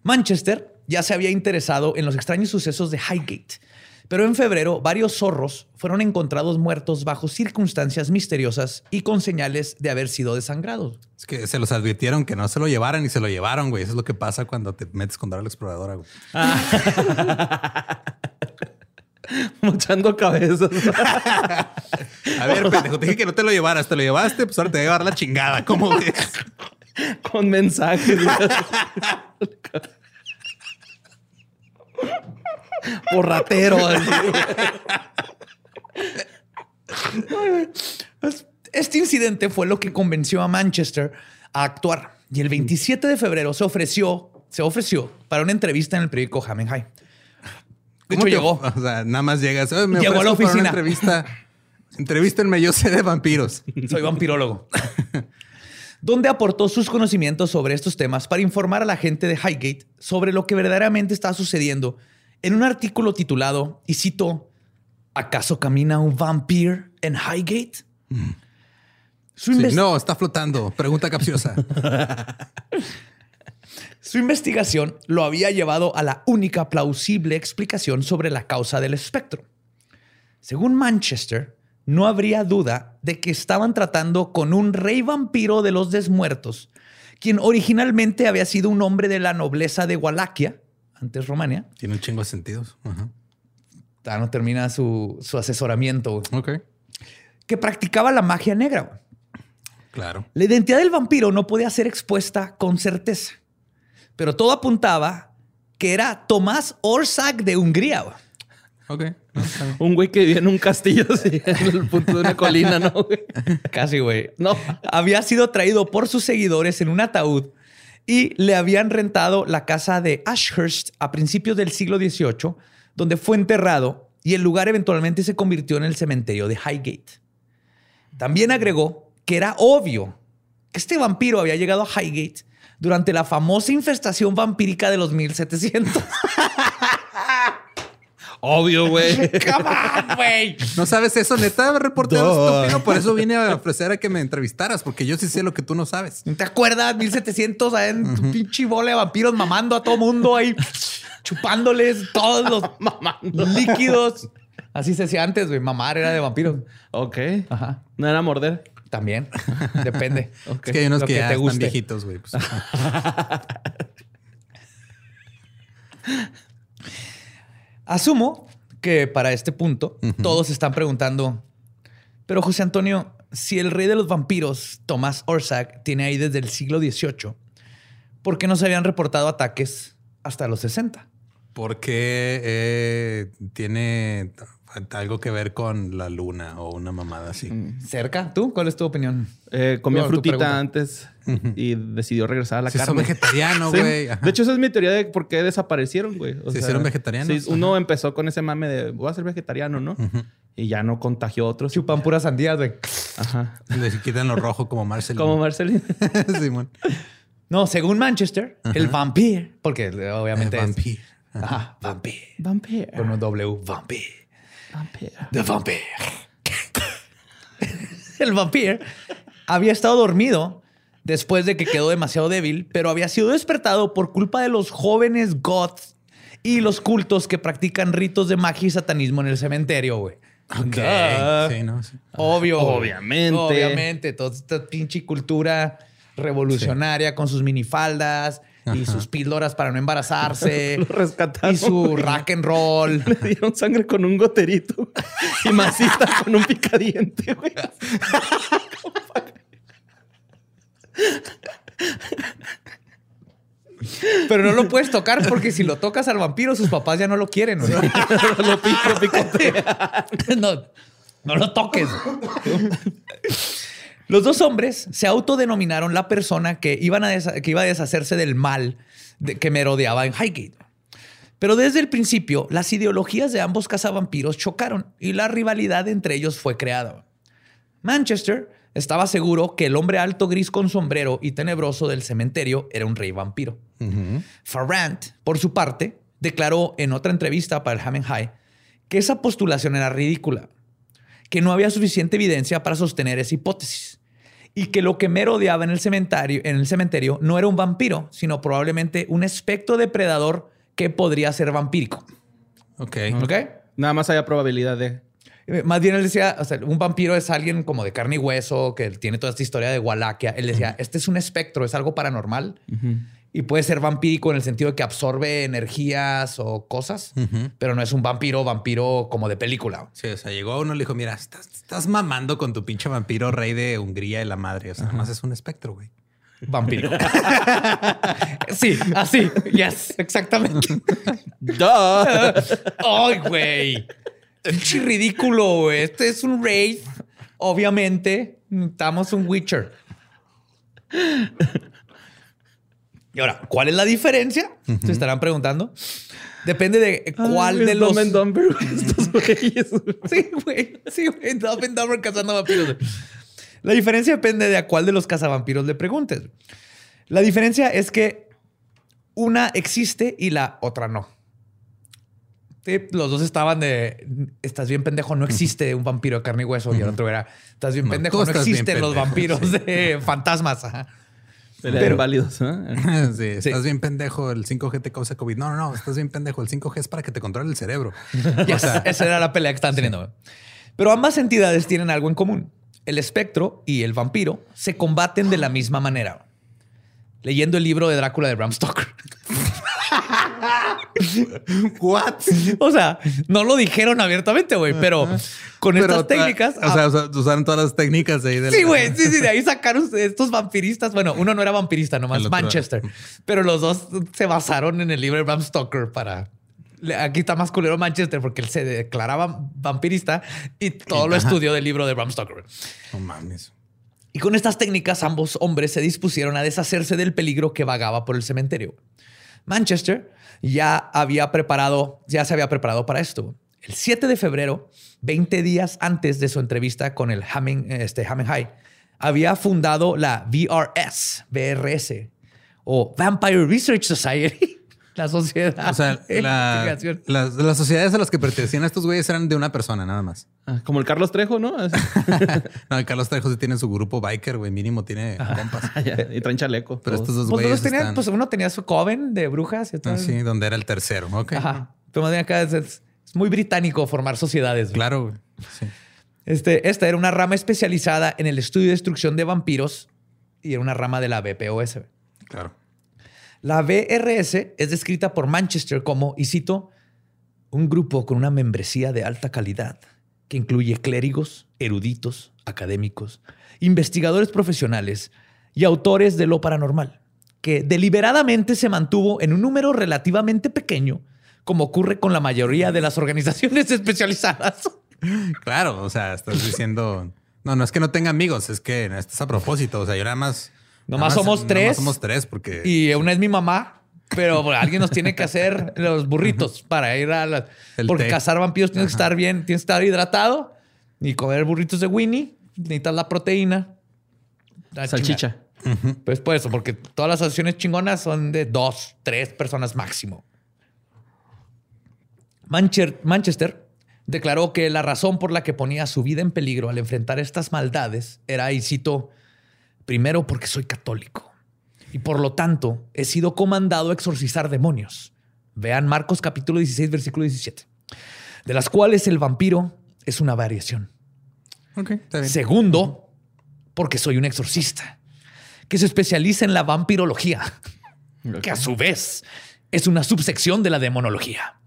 Manchester ya se había interesado en los extraños sucesos de Highgate, pero en febrero varios zorros fueron encontrados muertos bajo circunstancias misteriosas y con señales de haber sido desangrados. Es que se los advirtieron que no se lo llevaran y se lo llevaron, güey. Eso es lo que pasa cuando te metes con Dora la exploradora, güey. Mochando cabezas. A ver, pendejo, te dije que no te lo llevaras, te lo llevaste, pues ahora te voy a llevar la chingada. ¿Cómo ves? Con mensajes. Porratero. así. Pues, Este incidente fue lo que convenció a Manchester a actuar y el 27 de febrero se ofreció, se ofreció para una entrevista en el periódico High. De ¿Cómo hecho, te- llegó. O sea, nada más llegas. "Oye, me Llegó a la oficina. Una entrevista. Entrevístenme, yo sé de vampiros. Soy vampirólogo. donde aportó sus conocimientos sobre estos temas para informar a la gente de Highgate sobre lo que verdaderamente está sucediendo en un artículo titulado, y cito, ¿acaso camina un vampir en Highgate? Su, Sí, inves- no, está flotando. Pregunta capciosa. su investigación lo había llevado a la única plausible explicación sobre la causa del espectro. Según Manchester, no habría duda de que estaban tratando con un rey vampiro de los desmuertos, quien originalmente había sido un hombre de la nobleza de Wallachia, antes Romania. Tiene un chingo de sentidos. Ajá. no termina su, asesoramiento. Ok. Que practicaba la magia negra. Claro. La identidad del vampiro no podía ser expuesta con certeza, pero todo apuntaba que era Tomás Orsak de Hungría. Ok. un güey que vivía en un castillo así, en el punto de una colina, ¿no? Casi, güey. No. Había sido traído por sus seguidores en un ataúd y le habían rentado la casa de Ashurst a principios del siglo XVIII, donde fue enterrado y el lugar eventualmente se convirtió en el cementerio de Highgate. También agregó que era obvio que este vampiro había llegado a Highgate durante la famosa infestación vampírica de los 1700. Obvio, güey. güey. No sabes eso, neta, reportero estúpido. Por eso vine a ofrecer a que me entrevistaras, porque yo sí sé lo que tú no sabes. ¿Te acuerdas? 1700 en tu pinche bola de vampiros mamando a todo mundo ahí, chupándoles todos los líquidos. Así se hacía antes, güey. Mamar era de vampiros. Ok. Ajá. ¿No era morder? También. Depende. Es que hay unos que, ya están viejitos, güey. Pues. Asumo que para este punto todos están preguntando, pero José Antonio, si el rey de los vampiros, Tomás Orsak, tiene ahí desde el siglo XVIII, ¿por qué no se habían reportado ataques hasta los 60? Porque eh, tiene algo que ver con la luna o una mamada así. Mm. ¿Cerca? ¿Tú? ¿Cuál es tu opinión? Eh, comió frutita antes y decidió regresar a la carne. Son vegetariano, güey. De hecho, esa es mi teoría de por qué desaparecieron, güey. Se hicieron vegetarianos. uno empezó con ese mame de voy a ser vegetariano, ¿no? Y ya no contagió a otros. Chupan puras sandías, güey. Ajá. Le quitan lo rojo como Marcelino. Como Marcelino. Simón. No, según Manchester, el vampir, porque obviamente el vampir. Ajá, vampir. Vampir. Con un W, vampir. The Vampire. el vampiro había estado dormido después de que quedó demasiado débil, pero había sido despertado por culpa de los jóvenes goths y los cultos que practican ritos de magia y satanismo en el cementerio, güey. Sí, no, Obvio. Obviamente. Obviamente. Toda esta pinche cultura revolucionaria con sus minifaldas y sus píldoras para no embarazarse. Lo Y su rock and roll. Le dieron sangre con un goterito y masita con un picadiente, güey. Pero no lo puedes tocar porque si lo tocas al vampiro, sus papás ya no lo quieren. lo pico, no, no lo toques. Los dos hombres se autodenominaron la persona que, iban a que iba a deshacerse del mal que merodeaba en Highgate. Pero desde el principio, las ideologías de ambos cazavampiros chocaron y la rivalidad entre ellos fue creada. Manchester estaba seguro que el hombre alto gris con sombrero y tenebroso del cementerio era un rey vampiro. Farrant, por su parte, declaró en otra entrevista para el Hammond High que esa postulación era ridícula que no había suficiente evidencia para sostener esa hipótesis y que lo que merodeaba en el cementerio, en el cementerio no era un vampiro, sino probablemente un espectro depredador que podría ser vampírico. Ok. Ok. Nada más haya probabilidad de. Eh, más bien él decía, o sea, un vampiro es alguien como de carne y hueso, que tiene toda esta historia de Wallachia. Él decía, este es un espectro, es algo paranormal y puede ser vampírico en el sentido de que absorbe energías o cosas, pero no es un vampiro, vampiro como de película. Sí, o sea, llegó a uno y le dijo, mira, estás, mamando con tu pinche vampiro rey de Hungría y la madre. O sea, más es un espectro, güey. Vampiro. sí, así. Yes, exactamente. Ay, güey. Pinche ridículo, güey. Este es un rey. Obviamente, necesitamos un Witcher. Y ahora, ¿cuál es la diferencia? Se estarán preguntando. Depende de cuál de los. Dumb Dumber, estos güeyes. sí, güey. Sí, güey. Dumb and Dumber cazando vampiros. La diferencia depende de a cuál de los cazavampiros le preguntes. La diferencia es que una existe y la otra no. los dos estaban de estás bien pendejo, no existe un vampiro de carne y hueso. Y el otro era estás bien pendejo, no existen los vampiros de fantasmas. Ajá. Pero válidos. ¿eh? sí, estás bien pendejo, el 5G te causa COVID. No, no, no, estás bien pendejo, el 5G es para que te controle el cerebro. esa era la pelea que estaban teniendo. Pero ambas entidades tienen algo en común. El espectro y el vampiro se combaten de la misma manera. Leyendo el libro de Drácula de Bram Stoker. What? O sea, no lo dijeron abiertamente, güey, pero con estas técnicas. O sea, usaron todas las técnicas de ahí. Del... Sí, güey, sí, sí, de ahí sacaron estos vampiristas. Bueno, uno no era vampirista, nomás Manchester, pero los dos se basaron en el libro de Bram Stoker para. Aquí está más culero Manchester porque él se declaraba vampirista y todo lo estudió del libro de Bram Stoker. No mames. Y con estas técnicas, ambos hombres se dispusieron a deshacerse del peligro que vagaba por el cementerio. Manchester ya había preparado, ya se había preparado para esto. El 7 de febrero, 20 días antes de su entrevista con el Hamming, este, High, había fundado la VRS, VRS, o Vampire Research Society, la sociedad. O sea, las, sociedades a las que pertenecían a estos güeyes eran de una persona nada más. Ah, como el Carlos Trejo, ¿no? no, el Carlos Trejo sí tiene su grupo biker, güey. Mínimo tiene compas. y traen chaleco. Pero estos dos pues güeyes. tenían, pues uno tenía su coven de brujas y todo. Ah, sí, donde era el tercero. Ok. Ajá. Pero acá es, muy británico formar sociedades. Claro, güey. Sí. Este, esta era una rama especializada en el estudio y destrucción de vampiros y era una rama de la BPOS. Claro. La BRS es descrita por Manchester como, y cito, un grupo con una membresía de alta calidad que incluye clérigos, eruditos, académicos, investigadores profesionales y autores de lo paranormal, que deliberadamente se mantuvo en un número relativamente pequeño, como ocurre con la mayoría de las organizaciones especializadas. Claro, o sea, estás diciendo, no, no es que no tenga amigos, es que esto es a propósito, o sea, yo nada más Nomás somos tres. Somos tres porque... Y una es mi mamá, pero alguien nos tiene que hacer los burritos para ir a la... porque cazar vampiros tienes que estar bien, tienes que estar hidratado y comer burritos de Winnie. Necesitas la proteína. Salchicha. Pues por eso, porque todas las asociaciones chingonas son de dos, tres personas máximo. Manchester declaró que la razón por la que ponía su vida en peligro al enfrentar estas maldades era, y cito, Primero porque soy católico y por lo tanto he sido comandado a exorcizar demonios. Vean Marcos capítulo 16, versículo 17, de las cuales el vampiro es una variación. Segundo, porque soy un exorcista que se especializa en la vampirología, que a su vez es una subsección de la demonología.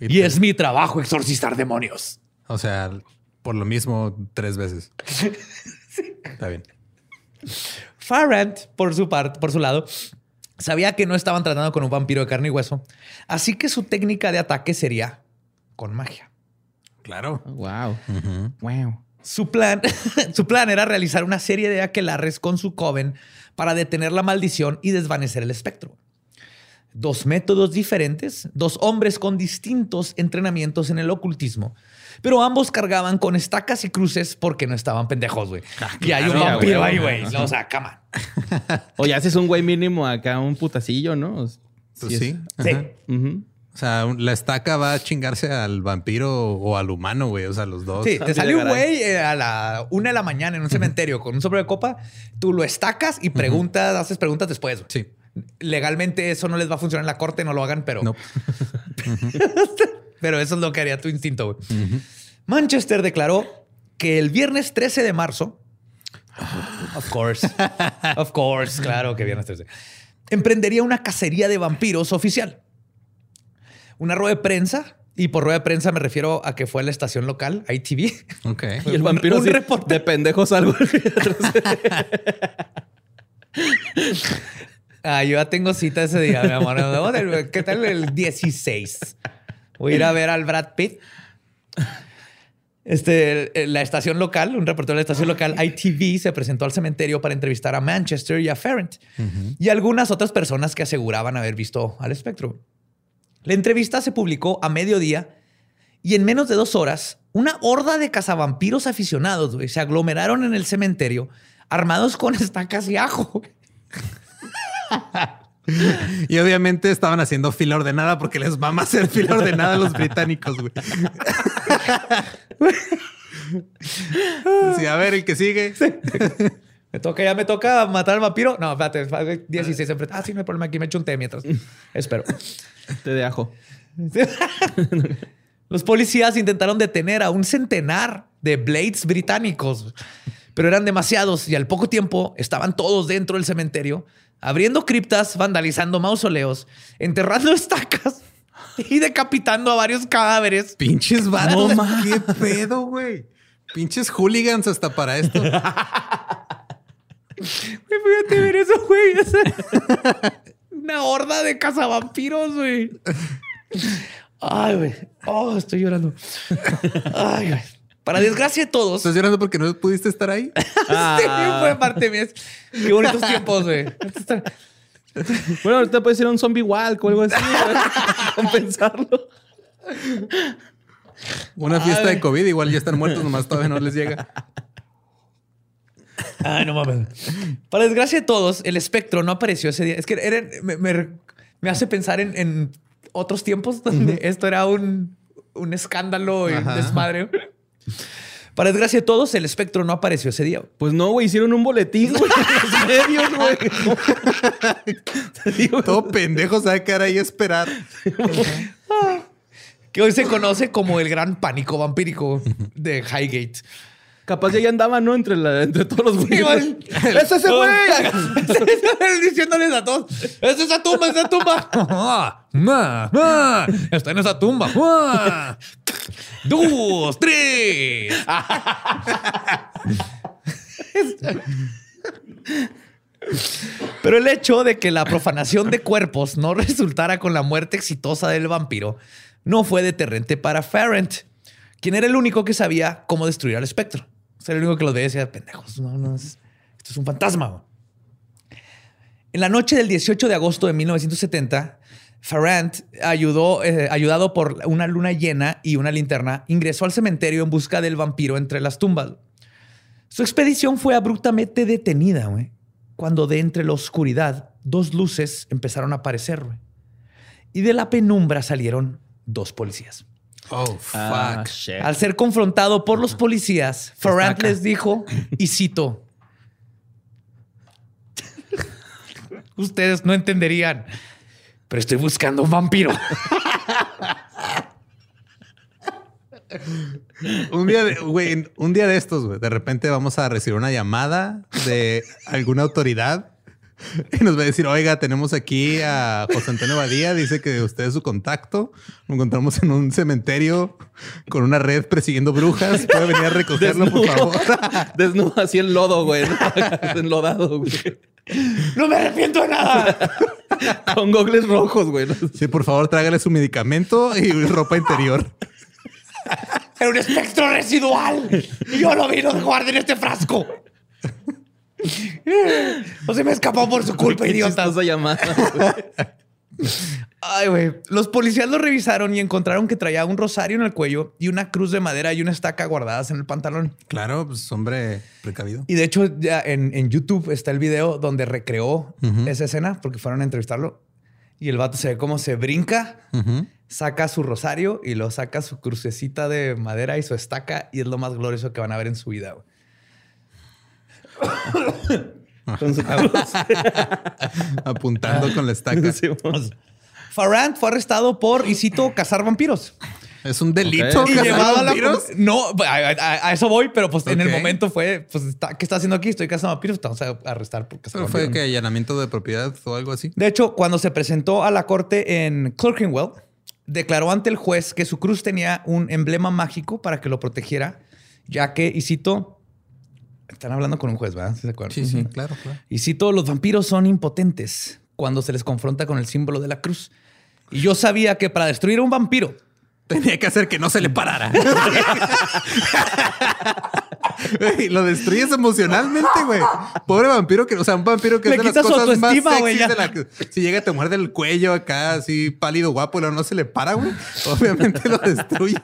Y, y es mi trabajo exorcizar demonios. O sea, por lo mismo tres veces. Está bien. Farrant, por su parte, por su lado, sabía que no estaban tratando con un vampiro de carne y hueso, así que su técnica de ataque sería con magia. Claro. Wow. Wow. Su plan, su plan era realizar una serie de aquelarres con su coven para detener la maldición y desvanecer el espectro. Dos métodos diferentes, dos hombres con distintos entrenamientos en el ocultismo, pero ambos cargaban con estacas y cruces porque no estaban pendejos, güey. Ah, y hay un vampiro ahí, güey. O sea, cama. o ya haces un güey mínimo acá, un putacillo, ¿no? Pues sí. Sí. O sea, la estaca va a chingarse al vampiro o al humano, güey. O sea, los dos. Sí, te sale un güey eh, a la una de la mañana en un cementerio con un sobre de copa, tú lo estacas y preguntas, haces preguntas después. Sí. Legalmente eso no les va a funcionar en la corte, no lo hagan, pero. No. Pero eso es lo que haría tu instinto. Manchester declaró que el viernes 13 de marzo, of course, of course, claro que viernes 13, emprendería una cacería de vampiros oficial. Una rueda de prensa y por rueda de prensa me refiero a que fue a la estación local, ITV. Ok. Y el vampiro un, reporte de pendejos algo. ah, yo ya tengo cita ese día, mi amor. ¿Qué tal el 16? Voy a ir a ver al Brad Pitt. Este, la estación local, un reportero de la estación local, ITV, se presentó al cementerio para entrevistar a Manchester y a Ferrent y algunas otras personas que aseguraban haber visto al espectro. La entrevista se publicó a mediodía y en menos de dos horas, una horda de cazavampiros aficionados se aglomeraron en el cementerio armados con estacas y ajo. Y obviamente estaban haciendo fila ordenada porque les va a hacer fila ordenada a los británicos, güey. Sí, a ver, el que sigue. Me toca, ya me toca matar al vampiro. No, espérate, 16 enfrente. Ah, sí, no hay problema. Aquí me echo un té mientras. Espero. Té de Los policías intentaron detener a un centenar de blades británicos. Pero eran demasiados y al poco tiempo estaban todos dentro del cementerio, abriendo criptas, vandalizando mausoleos, enterrando estacas y decapitando a varios cadáveres. Pinches vatos. ¿Qué pedo, güey? Pinches hooligans hasta para esto. Fíjate ver eso, güey. Una horda de cazavampiros, güey. Ay, güey. Oh, estoy llorando. Ay, güey. Para desgracia de todos. ¿Estás llorando porque no pudiste estar ahí? sí, fue parte mía. Qué bonitos tiempos, güey. Bueno, ahorita puede ser un zombie walk o algo así. para compensarlo. Una fiesta de COVID, igual ya están muertos, nomás todavía no les llega. Ay, no mames. Para desgracia de todos, el espectro no apareció ese día. Es que era- me, me- me hace pensar en, en otros tiempos donde esto era un, un escándalo y un Ajá. desmadre. Para desgracia de todos, el espectro no apareció ese día. Pues no, güey, hicieron un boletín, güey, en los medios, güey. Te digo, Todo pendejo sabe quedar ahí a esperar. Que hoy se conoce como el gran pánico vampírico de Highgate. Capaz ya ahí andaba, ¿no? Entre, la, entre todos los güeyes. güey. ¡Es ese güey! Diciéndoles a todos: ¡Es esa tumba, esa tumba! Está en esa tumba. Dos, tres. Pero el hecho de que la profanación de cuerpos no resultara con la muerte exitosa del vampiro no fue deterrente para Farrent, quien era el único que sabía cómo destruir al espectro. O sea, el único que lo veía decía, pendejos, no, no, es- esto es un fantasma. güey". En la noche del 18 de agosto de 1970, Farrant, ayudó, eh, ayudado por una luna llena y una linterna, ingresó al cementerio en busca del vampiro entre las tumbas. Su expedición fue abruptamente detenida, cuando de entre la oscuridad dos luces empezaron a aparecer. Y de la penumbra salieron dos policías. Oh, fuck. Ah, shit. Al ser confrontado por los policías, Farrant les dijo, y cito, ustedes no entenderían, pero estoy buscando un vampiro. Un día, de, güey, un día de estos, güey, de repente vamos a recibir una llamada de alguna autoridad y nos va a decir, oiga, tenemos aquí a José Antonio Badía, dice que usted es su contacto. Lo encontramos en un cementerio con una red persiguiendo brujas. Puede venir a recogerlo, por favor. Desnudo así en lodo, güey. ¿no? Enlodado, güey. No me arrepiento de nada. Con gogles rojos, güey. ¿no? Sí, por favor, trágale su medicamento y ropa interior. Era un espectro residual. Y yo lo vino de guardar en este frasco. No se me escapó por su culpa, idiota. llamada. Ay, güey. Los policías lo revisaron y encontraron que traía un rosario en el cuello y una cruz de madera y una estaca guardadas en el pantalón. Claro, pues hombre precavido. Y de hecho, ya en, en YouTube está el video donde recreó esa escena porque fueron a entrevistarlo. Y el vato se ve cómo se brinca, saca su rosario y lo saca su crucecita de madera y su estaca. Y es lo más glorioso que van a ver en su vida. güey. Con su Apuntando con la estaca. Sí, vamos. Farrant fue arrestado por, y cito, cazar vampiros. Es un delito. Y llevado a la... No, a, a- a eso voy, pero pues en el momento fue, pues, está- ¿qué está haciendo aquí? Estoy cazando vampiros, te vamos a arrestar por cazar Pero fue vampiros. que allanamiento de propiedad o algo así. De hecho, cuando se presentó a la corte en Clerkenwell, declaró ante el juez que su cruz tenía un emblema mágico para que lo protegiera, ya que, y cito, están hablando con un juez, ¿verdad? ¿Sí se acuerdan? Sí, sí, claro, claro. Y cito, los vampiros son impotentes cuando se les confronta con el símbolo de la cruz. Y yo sabía que para destruir a un vampiro Tenía que hacer que no se le parara. Lo destruyes emocionalmente, güey. Pobre vampiro que, o sea, un vampiro que Le es de las cosas más ya. de la Si llega te muerde el cuello acá, así pálido, guapo, y no se le para, güey. Obviamente lo destruyes.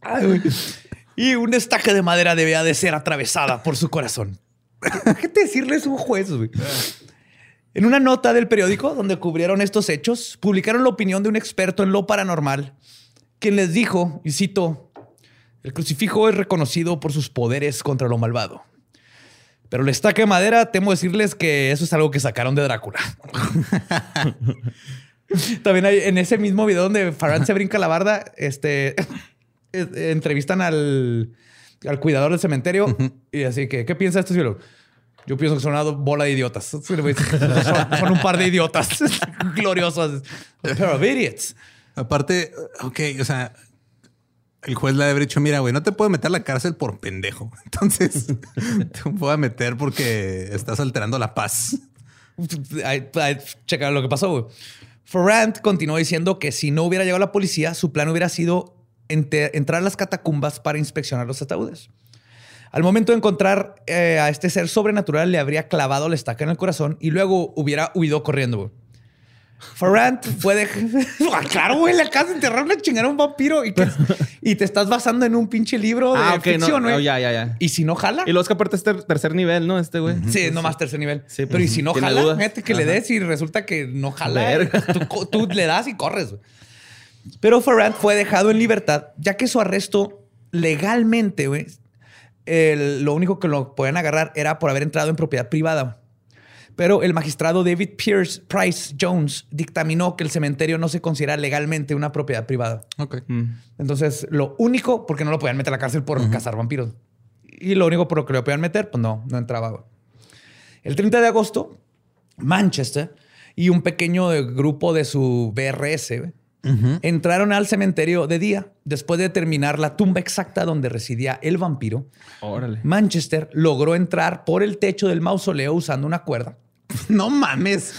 Ay, güey. Y una estaca de madera debía de ser atravesada por su corazón. ¿Qué te decirle es un juez, güey? En una nota del periódico donde cubrieron estos hechos, publicaron la opinión de un experto en lo paranormal, quien les dijo, y cito, el crucifijo es reconocido por sus poderes contra lo malvado. Pero la estaca de madera, temo decirles que eso es algo que sacaron de Drácula. También hay en ese mismo video donde Farran se brinca la barda, este, entrevistan al, al cuidador del cementerio y así que, ¿qué piensa este cielo? Yo pienso que son una bola de idiotas. Son, son un par de idiotas gloriosos. Pero of idiots. Aparte, ok, o sea, el juez le ha dicho, mira, güey, no te puedo meter a la cárcel por pendejo. Entonces, te puedo meter porque estás alterando la paz. Checa lo que pasó, güey. Ferrand continuó diciendo que si no hubiera llegado la policía, su plan hubiera sido entrar a las catacumbas para inspeccionar los ataúdes. Al momento de encontrar eh, a este ser sobrenatural, le habría clavado la estaca en el corazón y luego hubiera huido corriendo. Güey. Farrant fue de. Ah, claro, güey, le acabas de enterrar una chingada a un vampiro y, y, te estás basando en un pinche libro de ah, ficción, güey. No, ya, ya, ya. Y si no jala. Y luego es que aparte es tercer nivel, ¿no? Este güey. Sí, no más tercer nivel. Sí, pero y si no jala, fíjate que le des y resulta que no jala. Tú, tú, le das y corres. Pero Farrant fue dejado en libertad, ya que su arresto legalmente, güey, lo único que lo podían agarrar era por haber entrado en propiedad privada. Pero el magistrado David Pierce Price Jones dictaminó que el cementerio no se considera legalmente una propiedad privada. Ok. Mm. Entonces, lo único, porque no lo podían meter a la cárcel por cazar vampiros. Y lo único por lo que lo podían meter, pues no, no entraba. El 30 de agosto, Manchester y un pequeño grupo de su BRS entraron al cementerio de día después de determinar la tumba exacta donde residía el vampiro. Órale. Manchester logró entrar por el techo del mausoleo usando una cuerda No mames.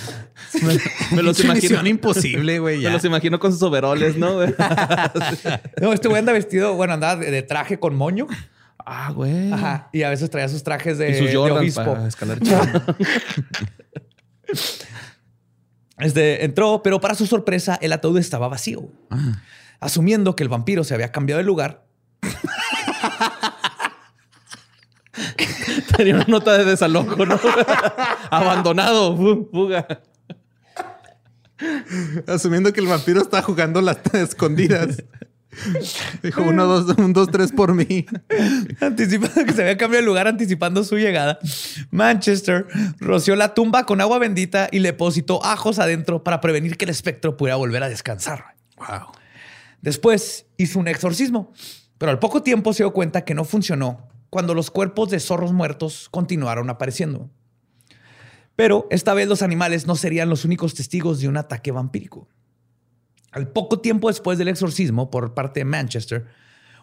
Me, los imagino. imposible, güey. Me los imagino con sus overoles, ¿no? no, este güey anda vestido, bueno, andaba de, traje con moño. Ah, güey. Ajá. Y a veces traía sus trajes de, y sus obispo. Este, entró, pero para su sorpresa, el ataúd estaba vacío. Ah. Asumiendo que el vampiro se había cambiado de lugar. Tenía una nota de desalojo, ¿no? Abandonado, fuga. Asumiendo que el vampiro está jugando las escondidas. Dijo uno, dos, un, dos, tres por mí. Anticipando que se había cambiado de lugar, anticipando su llegada. Manchester roció la tumba con agua bendita y le depositó ajos adentro para prevenir que el espectro pudiera volver a descansar. Wow. Después hizo un exorcismo, pero al poco tiempo se dio cuenta que no funcionó cuando los cuerpos de zorros muertos continuaron apareciendo. Pero esta vez los animales no serían los únicos testigos de un ataque vampírico. Al poco tiempo después del exorcismo por parte de Manchester,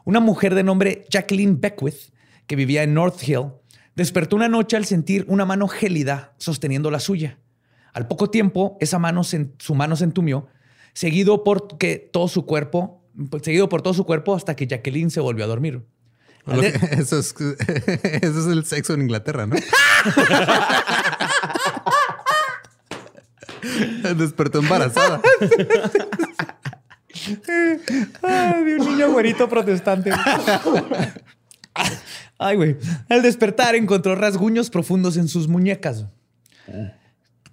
una mujer de nombre Jacqueline Beckwith, que vivía en North Hill, despertó una noche al sentir una mano gélida sosteniendo la suya. Al poco tiempo, esa mano su mano se entumió, seguido por que todo su cuerpo, seguido por todo su cuerpo hasta que Jacqueline se volvió a dormir. Eso es, eso es el sexo en Inglaterra, ¿no? Despertó embarazada. de un niño güerito protestante. Ay, güey. Al despertar encontró rasguños profundos en sus muñecas.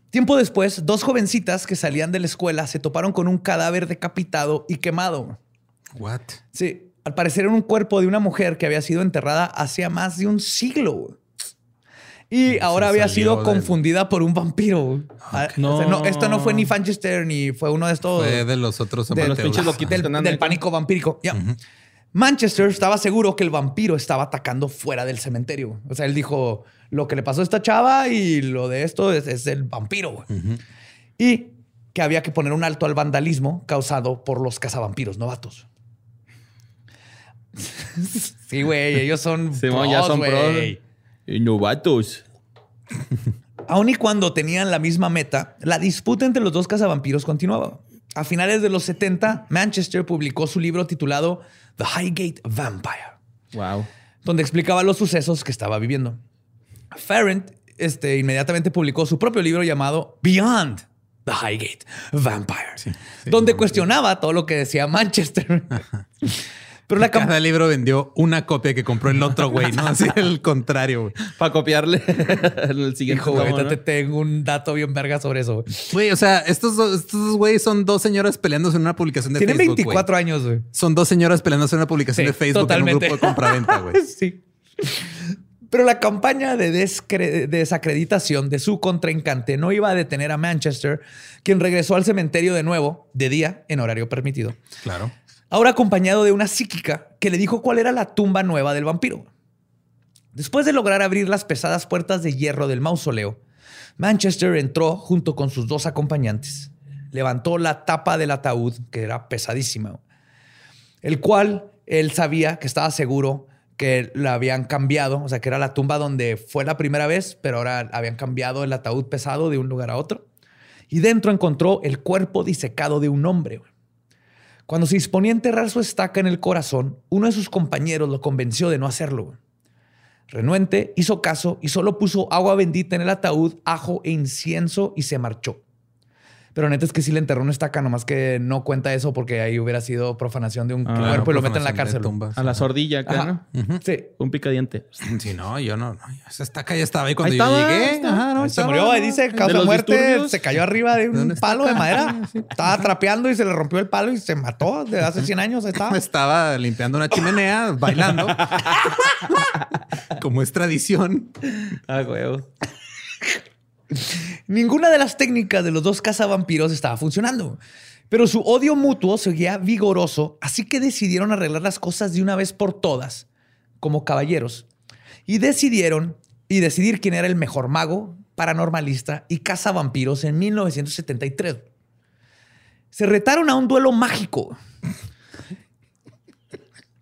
Tiempo después, dos jovencitas que salían de la escuela se toparon con un cadáver decapitado y quemado. What? Sí. Al parecer era un cuerpo de una mujer que había sido enterrada hacía más de un siglo. Y ahora había sido confundida por un vampiro. Ah, no. esto no fue ni Fanchester ni fue uno de estos. Fue de los otros de los pinches del, pánico vampírico. Manchester estaba seguro que el vampiro estaba atacando fuera del cementerio. O sea, él dijo: Lo que le pasó a esta chava y lo de esto es, el vampiro. Y que había que poner un alto al vandalismo causado por los cazavampiros novatos. sí, güey, ellos son pros, ya son pros. Novatos. Aun y cuando tenían la misma meta, la disputa entre los dos cazavampiros continuaba. A finales de los 70, Manchester publicó su libro titulado The Highgate Vampire. Wow. Donde explicaba los sucesos que estaba viviendo. Farrent este, inmediatamente publicó su propio libro llamado Beyond the Highgate Vampire, donde cuestionaba todo lo que decía Manchester. Pero la Cada libro vendió una copia que compró el otro güey, ¿no? Así el contrario, Para copiarle el siguiente. Hijo, güey, te tengo un dato bien verga sobre eso, güey. o sea, estos, estos güeyes son dos señoras peleándose en una publicación de Facebook. Tienen 24 años, güey. Son dos señoras peleándose en una publicación de Facebook totalmente. en un grupo de compraventa, güey. sí. Pero la campaña de, desacreditación de su contraencante no iba a detener a Manchester, quien regresó al cementerio de nuevo, de día, en horario permitido. Claro Ahora acompañado de una psíquica que le dijo cuál era la tumba nueva del vampiro. Después de lograr abrir las pesadas puertas de hierro del mausoleo, Manchester entró junto con sus dos acompañantes. Levantó la tapa del ataúd, que era pesadísima, el cual él sabía que estaba seguro que la habían cambiado, o sea, que era la tumba donde fue la primera vez, pero ahora habían cambiado el ataúd pesado de un lugar a otro. Y dentro encontró el cuerpo disecado de un hombre. Cuando se disponía a enterrar su estaca en el corazón, uno de sus compañeros lo convenció de no hacerlo. Renuente hizo caso y solo puso agua bendita en el ataúd, ajo e incienso y se marchó. Pero neta es que sí le enterró una estaca, nomás que no cuenta eso porque ahí hubiera sido profanación de un Ah, cuerpo y lo meten en la cárcel. tumbas. A la sordilla. ¿no? Sí. Un picadiente. Sí, no, yo no. no, Esa estaca ya estaba ahí cuando Ahí yo estaba, llegué. Ajá, no, se murió, ahí dice, ¿De causa muerte, disturbios? se cayó arriba de ¿De un palo de madera. Estaba trapeando y se le rompió el palo y se mató de hace 100 años. Ahí estaba. Estaba limpiando una chimenea, bailando. Como es tradición. Ah, huevo. Ninguna de las técnicas de los dos cazavampiros estaba funcionando, pero su odio mutuo seguía vigoroso, así que decidieron arreglar las cosas de una vez por todas, como caballeros, y decidieron y decidir quién era el mejor mago, paranormalista y cazavampiros en 1973. Se retaron a un duelo mágico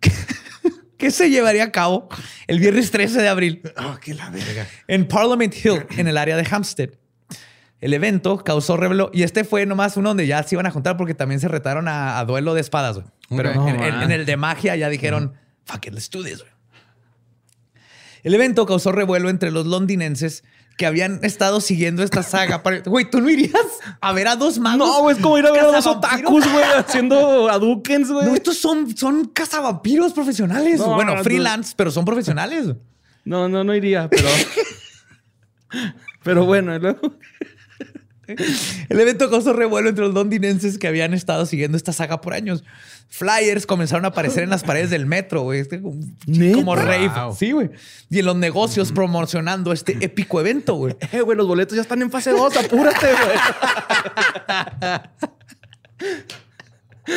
que se llevaría a cabo el viernes 13 de abril Oh, qué la verga. en Parliament Hill, en el área de Hampstead. El evento causó revuelo y este fue nomás uno donde ya se iban a juntar porque también se retaron a, a duelo de espadas. güey. Pero en, el de magia ya dijeron, fuck it, let's do this. güey". El evento causó revuelo entre los londinenses que habían estado siguiendo esta saga. Güey, ¿tú no irías a ver a dos magos? No, güey, es como ir a ver a dos otakus, güey, haciendo adukens, güey. No, estos son, son cazavampiros profesionales. No, bueno, no. freelance, pero son profesionales. No, no, no iría, pero. pero bueno, luego. El evento causó revuelo entre los londinenses que habían estado siguiendo esta saga por años. Flyers comenzaron a aparecer en las paredes del metro, güey. Como rave. Wow. Sí, güey. Y en los negocios promocionando este épico evento, güey. Eh, güey, los boletos ya están en fase 2, apúrate, güey.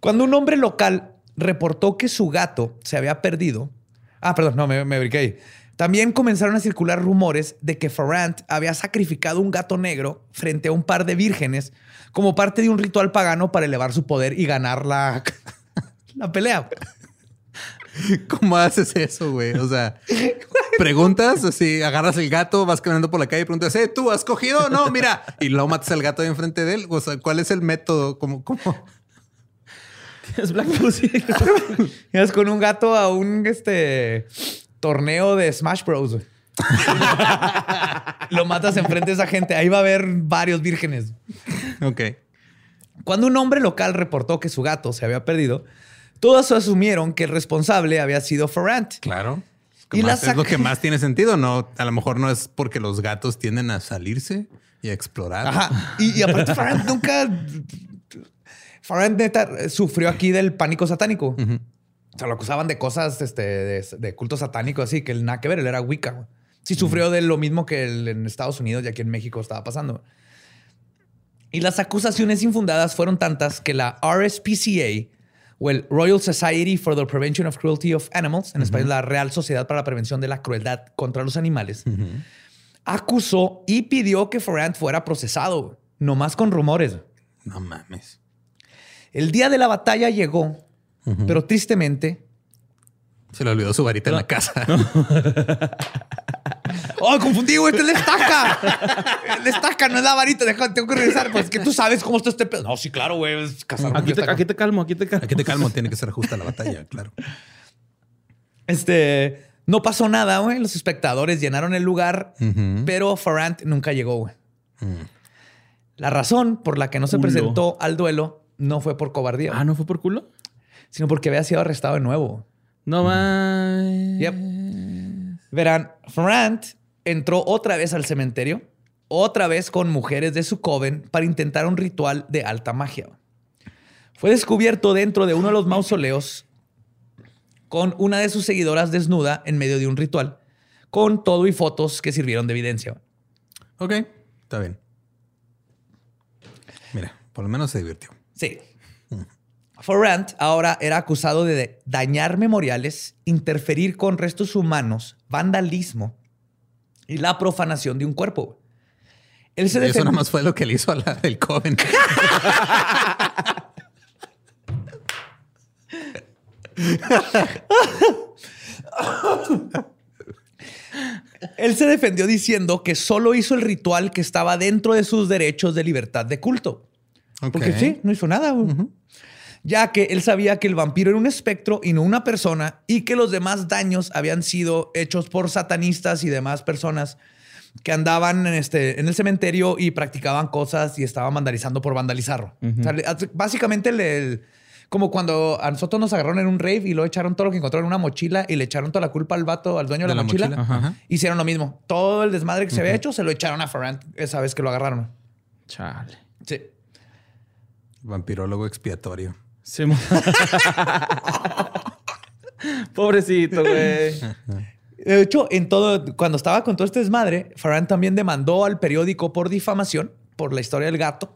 Cuando un hombre local reportó que su gato se había perdido. Ah, perdón, no, me, me brinqué ahí. También comenzaron a circular rumores de que Farrant había sacrificado un gato negro frente a un par de vírgenes como parte de un ritual pagano para elevar su poder y ganar la, la pelea. ¿Cómo haces eso, güey? O sea, preguntas, así, agarras el gato, vas caminando por la calle y preguntas, ¿eh, tú has cogido? No, mira. Y luego matas al gato ahí enfrente de él. O sea, ¿cuál es el método? ¿Cómo, cómo? Es Black Pussy. Ibas con un gato a un este torneo de Smash Bros. Lo matas enfrente de esa gente. Ahí va a haber varios vírgenes. Ok. Cuando un hombre local reportó que su gato se había perdido, todos asumieron que el responsable había sido Ferrant. Claro. Y Y la es lo que más tiene sentido, ¿no? A lo mejor no es porque los gatos tienden a salirse y a explorar. Ajá. Y, y aparte, Ferrant nunca. Ferrant neta sufrió aquí del pánico satánico. Sea, lo acusaban de cosas este, de, de culto satánico, así que él nada que ver, él era Wicca. güey. Sí, sufrió de lo mismo que el- en Estados Unidos y aquí en México estaba pasando. Y las acusaciones infundadas fueron tantas que la RSPCA, o el Royal Society for the Prevention of Cruelty of Animals, en español la Real Sociedad para la Prevención de la Crueldad contra los Animales, acusó y pidió que Ferrant fuera procesado, nomás con rumores. No mames. El día de la batalla llegó, pero tristemente Se le olvidó su varita en la casa. ¡Oh, confundí, güey! ¡Esta es la estaca! La estaca no es la varita. Deja, tengo que regresar. Pues que tú sabes cómo está este pedo. No, sí, claro, güey. Aquí aquí te calmo, aquí te calmo. Aquí te calmo, tiene que ser justa la batalla, claro. Este... No pasó nada, güey. Los espectadores llenaron el lugar, pero Farrant nunca llegó, güey. La razón por la que no se Culo. presentó al duelo no fue por cobardía, Ah, ¿no fue por culo? Sino porque había sido arrestado de nuevo. No más. Yep. Verán, Farrant entró otra vez al cementerio, otra vez con mujeres de su coven para intentar un ritual de alta magia. Fue descubierto dentro de uno de los mausoleos con una de sus seguidoras desnuda en medio de un ritual, con todo y fotos que sirvieron de evidencia. Ok, está bien. Mira, por lo menos se divirtió. Sí. Forant ahora era acusado de dañar memoriales, interferir con restos humanos, vandalismo y la profanación de un cuerpo. Él se Eso nada más fue lo que le hizo a la del Coven. Él se defendió diciendo que solo hizo el ritual que estaba dentro de sus derechos de libertad de culto. Porque sí, no hizo nada. Ya que él sabía que el vampiro era un espectro y no una persona y que los demás daños habían sido hechos por satanistas y demás personas que andaban en, este, en el cementerio y practicaban cosas y estaban vandalizando por vandalizarlo. básicamente el como cuando a nosotros nos agarraron en un rave y lo echaron todo lo que encontraron en una mochila y le echaron toda la culpa al vato, al dueño de, la, mochila. Hicieron lo mismo. Todo el desmadre que se había hecho se lo echaron a Ferrand esa vez que lo agarraron. Chale. Sí. Vampirólogo expiatorio. Sí. Pobrecito, güey. De hecho, en todo, cuando estaba con todo este desmadre, Ferrand también demandó al periódico por difamación por la historia del gato.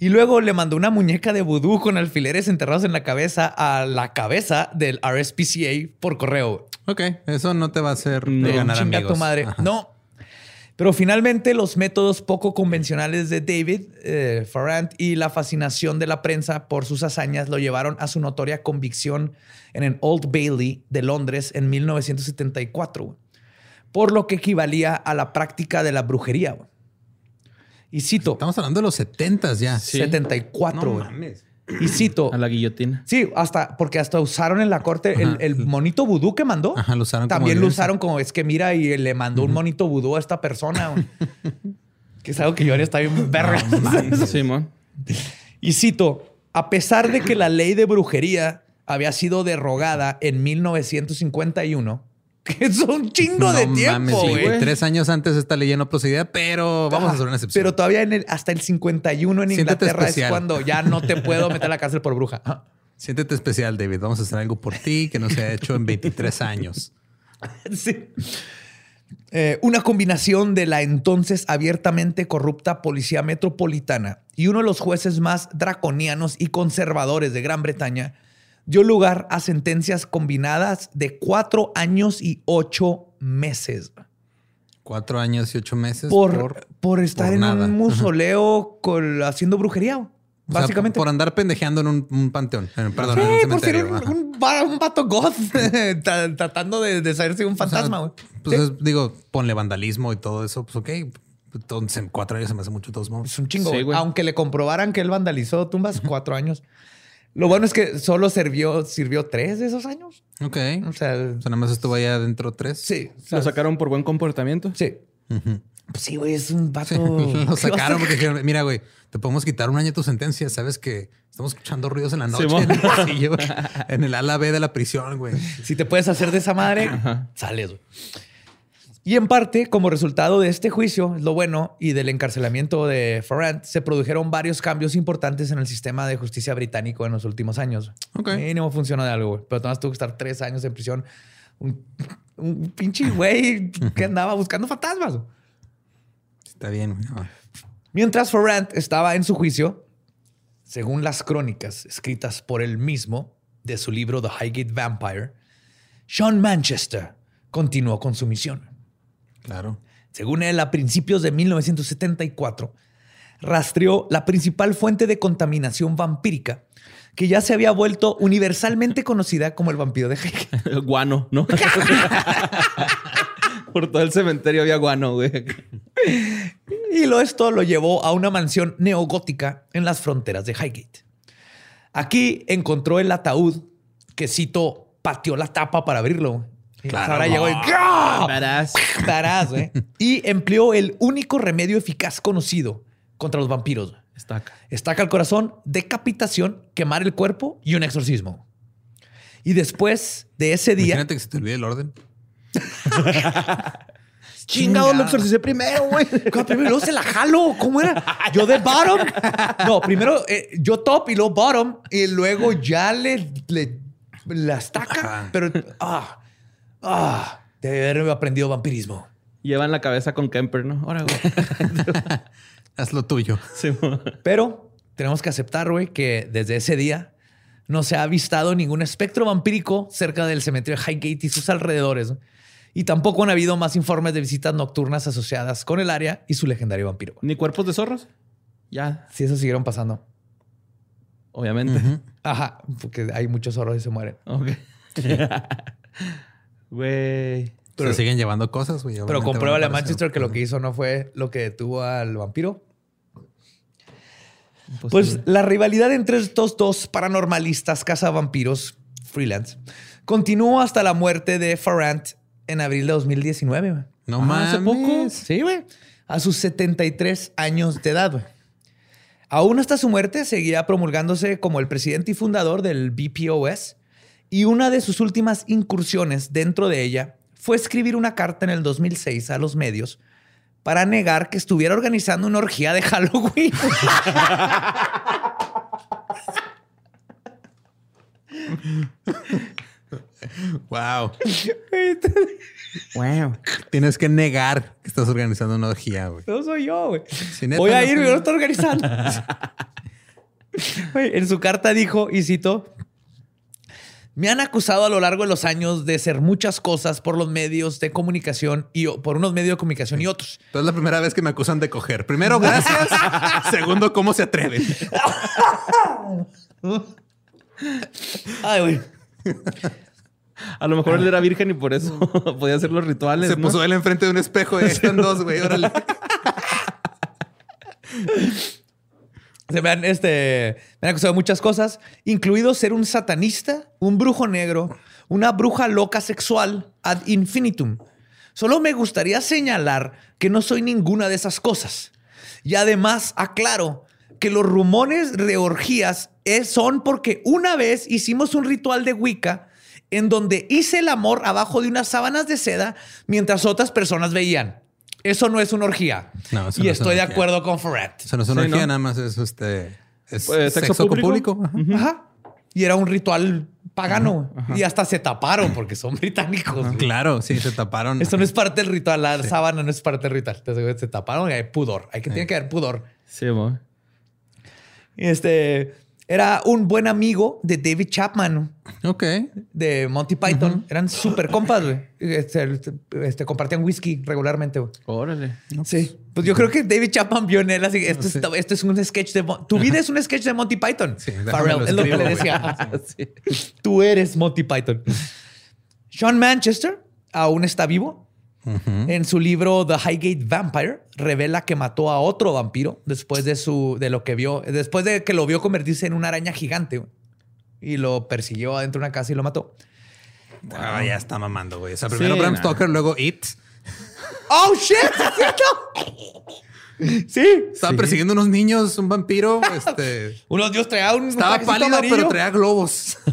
Y luego le mandó una muñeca de vudú con alfileres enterrados en la cabeza a la cabeza del RSPCA por correo. Ok, eso no te va a hacer no, ganar amigos. Tu madre. No. Pero finalmente los métodos poco convencionales de David eh, Farrant y la fascinación de la prensa por sus hazañas lo llevaron a su notoria convicción en el Old Bailey de Londres en 1974, por lo que equivalía a la práctica de la brujería. Y cito. Estamos hablando de los 70 ya. 74. No mames. Y cito. A la guillotina. Sí, hasta porque hasta usaron en la corte el, monito vudú que mandó. Ajá, lo usaron También lo usaron como es que mira y le mandó un monito vudú a esta persona. que es algo que yo haría está bien verga. sí, man. Y cito: A pesar de que la ley de brujería había sido derogada en 1951, que es un chingo de tiempo. güey. Tres años antes esta ley ya no procedía, pero vamos a hacer una excepción. Pero todavía en el, hasta el 51 en Inglaterra es cuando ya no te puedo meter a la cárcel por bruja. Siéntete especial, David. Vamos a hacer algo por ti que no se ha hecho en 23 años. sí. Eh, una combinación de la entonces abiertamente corrupta Policía Metropolitana y uno de los jueces más draconianos y conservadores de Gran Bretaña dio lugar a sentencias combinadas de cuatro años y ocho meses. Cuatro años y ocho meses por, por, estar en un mausoleo haciendo brujería. Básicamente. por andar pendejeando en un, panteón. perdón, en un por ser un, vato goth tratando de, de un fantasma. pues digo, ponle vandalismo y todo eso. Pues ok. Entonces, en cuatro años se me hace mucho todos modos. Es un chingo. Aunque le comprobaran que él vandalizó tumbas, cuatro años. Lo bueno es que solo sirvió, sirvió tres de esos años. Ok. O sea, nada más estuvo allá dentro tres. Sí. ¿Lo sacaron por buen comportamiento? Sí. Pues sí, güey, es un vato. lo sacaron porque dijeron, mira, güey, te podemos quitar un año de tu sentencia. Sabes que estamos escuchando ruidos en la noche en, el ala B de la prisión, güey. Si te puedes hacer de esa madre, sales, güey. Y en parte, como resultado de este juicio, lo bueno, y del encarcelamiento de Farrant, se produjeron varios cambios importantes en el sistema de justicia británico en los últimos años. Ok. Mínimo funcionó de algo, Pero además tuvo que estar tres años en prisión. Un, pinche güey que andaba buscando fantasmas. Está bien. Mientras Farrant estaba en su juicio, según las crónicas escritas por él mismo de su libro The Highgate Vampire, Sean Manchester continuó con su misión. Claro. Según él, a principios de 1974, rastreó la principal fuente de contaminación vampírica que ya se había vuelto universalmente conocida como el vampiro de Heike. El guano, ¿no? Por todo el cementerio había guano, güey. Y lo esto lo llevó a una mansión neogótica en las fronteras de Highgate. Aquí encontró el ataúd que, cito, pateó la tapa para abrirlo Ahora llegó y Y empleó el único remedio eficaz conocido contra los vampiros. Estaca. Estaca al corazón, decapitación, quemar el cuerpo y un exorcismo. Y después de ese día. Imagínate que se te olvide el orden. Chingado, lo exorcicé primero, güey. Primero se la jalo. ¿Cómo era? Yo de bottom. No, primero eh, yo top y luego bottom. Y luego ya le, le la estaca. Pero. Ah, Ah, debe haber aprendido vampirismo. Llevan la cabeza con Kemper, ¿no? Ahora, güey. Haz lo tuyo. Pero tenemos que aceptar, güey, que desde ese día no se ha avistado ningún espectro vampírico cerca del cementerio Highgate y sus alrededores. ¿no? Y tampoco han habido más informes de visitas nocturnas asociadas con el área y su legendario vampiro. ¿Ni cuerpos de zorros? Ya, Si eso siguieron pasando. obviamente. Ajá, porque hay muchos zorros y se mueren. Ok. Güey. Se siguen llevando cosas, güey. Pero compruébale a. Manchester que lo que hizo no fue lo que detuvo al vampiro. Pues Imposible. la rivalidad entre estos dos paranormalistas cazavampiros freelance continuó hasta la muerte de Farrant en abril de 2019. güey. No Ah, mames. hace poco. Sí, güey. A sus 73 años de edad, güey. Aún hasta su muerte seguía promulgándose como el presidente y fundador del BPOS y una de sus últimas incursiones dentro de ella fue escribir una carta en el 2006 a los medios para negar que estuviera organizando una orgía de Halloween. Wow. Wow. Tienes que negar que estás organizando una orgía, güey. No soy yo, güey. Si Voy a no ir, yo lo estoy organizando. En su carta dijo, y cito, me han acusado a lo largo de los años de ser muchas cosas por los medios de comunicación y por unos medios de comunicación y otros. Entonces es la primera vez que me acusan de coger. Primero, gracias. Segundo, ¿cómo se atreven? Ay, güey. A lo mejor él era virgen y por eso podía hacer los rituales. Se ¿no? puso él enfrente de un espejo están dos, güey. Órale. Se me han, este, me han acusado de muchas cosas, incluido ser un satanista, un brujo negro, una bruja loca sexual ad infinitum. Solo me gustaría señalar que no soy ninguna de esas cosas. Y además aclaro que los rumores de orgías es- son porque una vez hicimos un ritual de Wicca en donde hice el amor abajo de unas sábanas de seda mientras otras personas veían. Eso no es una orgía. No, eso y no es una estoy de orgía. acuerdo con Ferret. Eso no es una Sí, orgía, ¿no? nada más es este. Es Pues, sexo, ¿sexo público. público? Ajá. Ajá. Y era un ritual pagano. Y hasta se taparon porque son británicos. Claro, sí, se taparon. Esto no es parte del ritual. La sábana no es parte del ritual. Entonces, se taparon y hay pudor. Hay que, tiene que haber pudor. Sí, güey. Este era un buen amigo de David Chapman Ok. de Monty Python. Eran súper compas, güey. Este, este, compartían whisky regularmente, güey. Órale. Sí. Pues yo creo que David Chapman vio en él así. Esto, Sí. es, esto es un sketch de. Mon- Tu vida es un sketch de Monty Python. Sí, Farrell, lo es lo que le decía. Sí. Tú eres Monty Python. Sean Manchester aún está vivo. En su libro The Highgate Vampire revela que mató a otro vampiro después de su de lo que vio, después de que lo vio convertirse en una araña gigante y lo persiguió adentro de una casa y lo mató. Ah, ya está mamando, güey. O sea, primero Sí, Bram. Stoker, luego It. Oh shit. Sí. Estaba persiguiendo unos niños, un vampiro. Este. Uno Dios traía un Estaba pálido, amarillo. pero traía globos.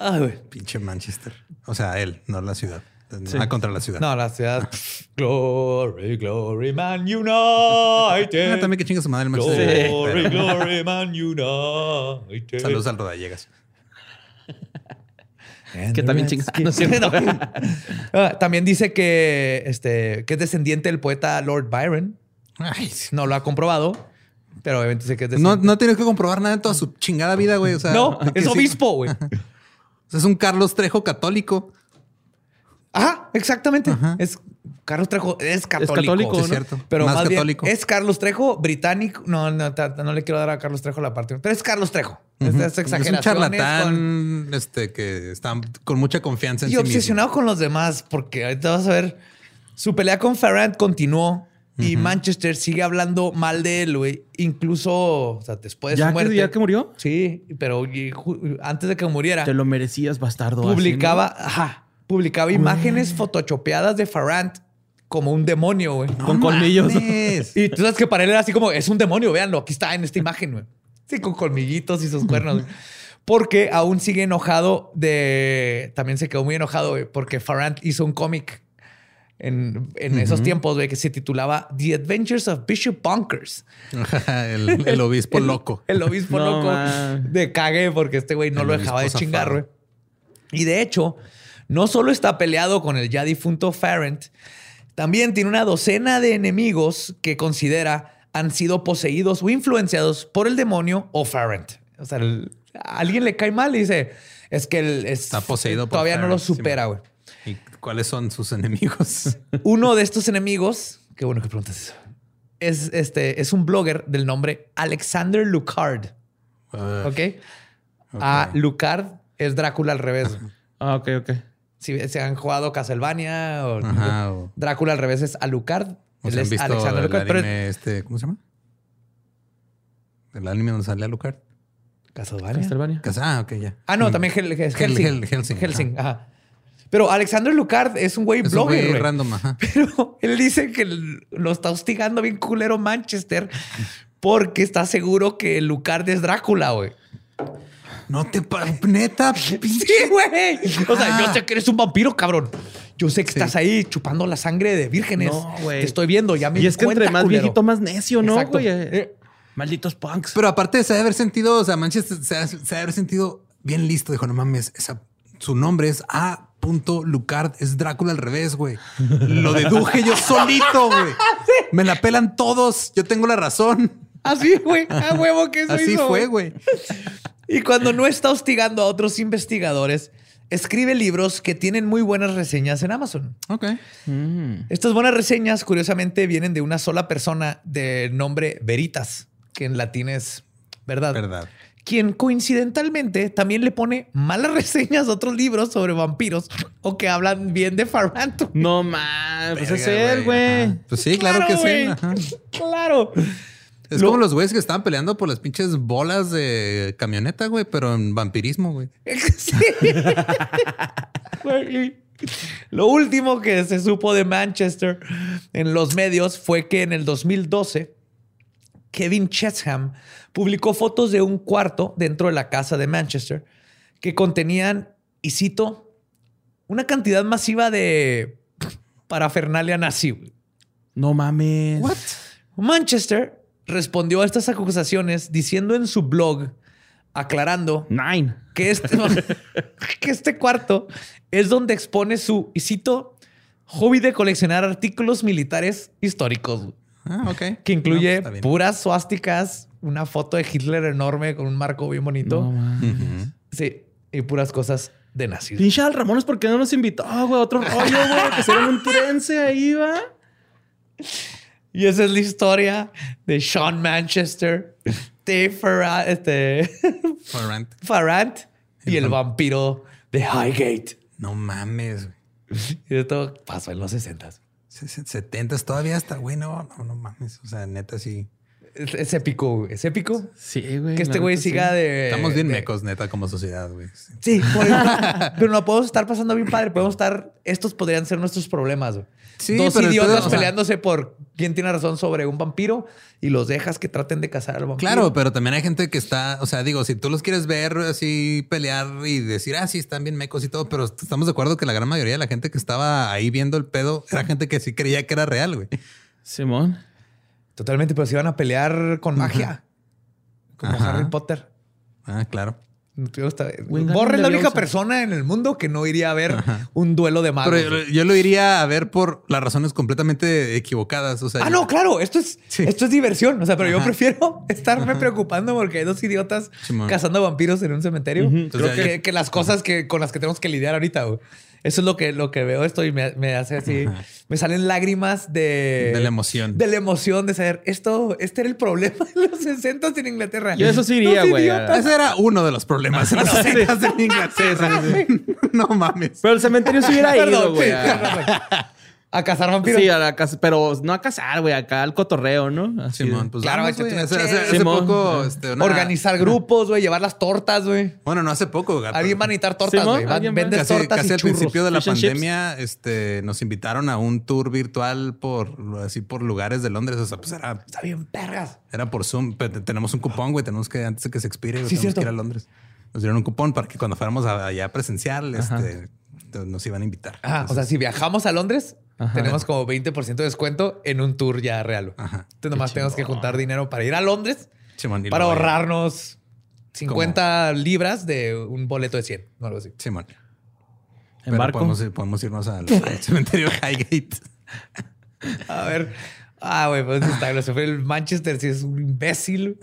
Ay, güey. Pinche Manchester. O sea, él, no la ciudad. Sí. Ah, contra la ciudad. No, la ciudad. glory, glory, man united. Ah, también que chinga su madre el Manchester. Glory, Pero- glory, man united. Saludos al Rodallegas. Que también chinga. No es cierto. Ah, También dice que, este, que es descendiente del poeta Lord Byron. Ay, sí. No lo ha comprobado, pero obviamente dice que es No, descendiente. no tienes que comprobar nada en toda su chingada vida, güey. O sea, No, es sí. obispo, güey. O sea, es un Carlos Trejo católico. Ajá, exactamente. Ajá. Es Carlos Trejo, es católico. católico, Sí, ¿no? es cierto. Pero Más más, bien, católico. es Carlos Trejo, británico. No, no, no le quiero dar a Carlos Trejo la parte, pero es Carlos Trejo. Es, es Es un charlatán con- este, que está con mucha confianza en y sí obsesionado con los demás, porque ahorita vas a ver. Su pelea con Farrant continuó y Manchester sigue hablando mal de él, güey. Incluso o sea, después de ¿Ya su que, muerte. ¿Ya que murió? Sí, pero y antes de que muriera, Te lo merecías, bastardo. así, publicaba, ajá, publicaba imágenes photoshopeadas de Farrant como un demonio, güey. ¿no? Con colmillos. Y tú sabes que para él era así como, es un demonio, véanlo, aquí está en esta imagen, güey. Sí, con colmillitos y sus cuernos. güey. Porque aún sigue enojado de... También se quedó muy enojado, güey, porque Farrant hizo un cómic en, en esos tiempos, güey, que se titulaba The Adventures of Bishop Bonkers. el, el obispo El- loco. El obispo No, loco man. de cague porque este güey no El lo dejaba de chingar, güey. Y de hecho, no solo está peleado con el ya difunto Farrant, También tiene una docena de enemigos que considera han sido poseídos o influenciados por el demonio o Farrent. O sea, a alguien le cae mal y dice, es que él es- Está poseído por Todavía no lo supera, güey. ¿Y cuáles son sus enemigos? Uno de estos enemigos, qué bueno que preguntas eso, es, este, es un blogger del nombre Alexander Lucard. Uh, ¿Ok? A Lucard es Drácula al revés. Ah, ok, ok. Si se han jugado Castlevania o Ajá, o- Drácula al revés es Alucard. Él es visto Alexander el Lucard. Pero anime este, ¿cómo se llama? El anime donde sale Alucard. Castlevania. Castlevania. Ah, ok, ya. Ah, no, Mm. también Hel- Hel- Hel- Helsing. Hel- Helsing, Helsing, ajá. Pero Alexander Lucard es un güey Es blogger, güey güey. random, ajá. Pero él dice que lo está hostigando bien culero Manchester porque está seguro que Lucard es Drácula, güey. No te neta, Sí, pinche. güey. O sea, Ah. yo sé que eres un vampiro, cabrón. Yo sé que Sí. estás ahí chupando la sangre de vírgenes. No, güey. Te estoy viendo, ya me Y es que entre más culero. viejito, más necio, ¿no, Exacto. güey? Eh, Malditos punks. Pero aparte se debe haber sentido, o sea, Manchester se debe haber sentido bien listo. Dijo, no mames, esa- su nombre es A. Lucard, es Drácula al revés, güey. Lo deduje yo solito, güey. Me la pelan todos. Yo tengo la razón. Así, güey. A huevo que eso Así hizo, fue, güey. Y cuando no está hostigando a otros investigadores, escribe libros que tienen muy buenas reseñas en Amazon. Ok. Mm. Estas buenas reseñas, curiosamente, vienen de una sola persona de nombre Veritas, que en latín es verdad. Verdad. Quien coincidentalmente también le pone malas reseñas a otros libros sobre vampiros o que hablan bien de Faranto. No mames, pues es él, güey. Pues sí, claro, que sí. ajá. Claro. Es Lo- como los güeyes que estaban peleando por las pinches bolas de camioneta, güey, pero en vampirismo, güey. Sí. Güey. Lo último que se supo de Manchester en los medios fue que en el 2012 Kevin Chesham publicó fotos de un cuarto dentro de la casa de Manchester que contenían, y cito, una cantidad masiva de parafernalia nazi. No mames. Manchester respondió a estas acusaciones diciendo en su blog, aclarando Nine. que este, que este cuarto es donde expone su, y cito, hobby de coleccionar artículos militares históricos, Ah, ok. que incluye No, pues, puras suásticas, una foto de Hitler enorme con un marco bien bonito. No. Sí, y puras cosas de nazis. Pinche Al Ramones, ¿por qué no nos invitó, güey? Otro rollo, güey. Que será un tirense ahí, va. Y esa es la historia de Sean Manchester, de Farrant, este, Farrant. Farrant y El el vam- vampiro de Highgate. No mames, güey. Y esto pasó en los 60 Se- se- 70 todavía hasta, güey, no, no, no mames. O sea, neta, sí. Es, es épico, güey. Es épico. Sí, güey. que este güey siga sí. de. Estamos bien de- mecos, neta, como sociedad, güey. Sí. Sí, por eso. pero no podemos estar pasando bien padre. Podemos estar. Estos podrían ser nuestros problemas. güey. Sí, Dos pero idiotas entonces, o sea- peleándose por quién tiene razón sobre un vampiro y los dejas que traten de cazar al vampiro. Claro, pero también hay gente que está, o sea, digo, si tú los quieres ver así pelear y decir, ah, sí, están bien mecos y todo, pero estamos de acuerdo que la gran mayoría de la gente que estaba ahí viendo el pedo era gente que sí creía que era real, güey. Simón. Totalmente, pero se iban a pelear con magia. Como Ajá. Harry Potter. Ah, claro. Borre es la única persona en el mundo que no iría a ver un duelo de magos. Pero yo, yo lo iría a ver por las razones completamente equivocadas. O sea, Ah, no, claro, esto es, Sí. esto es diversión. O sea, pero yo prefiero estarme preocupando porque hay dos idiotas cazando vampiros en un cementerio. Que, que las cosas que, con las que tenemos que lidiar ahorita. güey. Eso es lo que, lo que veo esto y me, me hace así. Me salen lágrimas de... De la emoción. De la emoción de saber, esto, este era el problema de los 60 en Inglaterra. Yo eso sí iría, Los güey. Ese era uno de los problemas en los 60 de Inglaterra. No mames. Pero el cementerio se hubiera ido, Perdón, güey. A- cazar vampiros. Sí, a la casa, pero no a cazar, güey, acá al cotorreo, ¿no? Así Simón, pues Claro, vamos, güey. Hace, hace- chelas. hace Simón. poco, este, una- Organizar grupos, güey, llevar las tortas, güey. Bueno, no hace poco, gato. Alguien va a necesitar tortas, Simón, güey. Van- alguien va- Vendes Casi, tortas casi y al churros. principio de la Fish and chips. pandemia, este, nos invitaron a un tour virtual por así por lugares de Londres. O sea, pues era, Está bien, pergas. era por Zoom. Pero te- tenemos un cupón, güey. Tenemos que, antes de que se expire, güey, Sí, tenemos cierto. que ir a Londres. Nos dieron un cupón para que cuando fuéramos a- allá presencial, este, nos iban a invitar. Ajá, o sea, si viajamos a Londres, Ajá. tenemos como 20% de descuento en un tour ya real. Ajá. Entonces nomás tenemos que juntar dinero para ir a Londres Simón, para ahorrarnos 50 libras de un boleto de 100 o algo así. Simón. En Pero barco. Podemos, ir- podemos irnos al, al cementerio Highgate. A ver. Ah, güey, pues está. Lo fue el Manchester, si es un imbécil.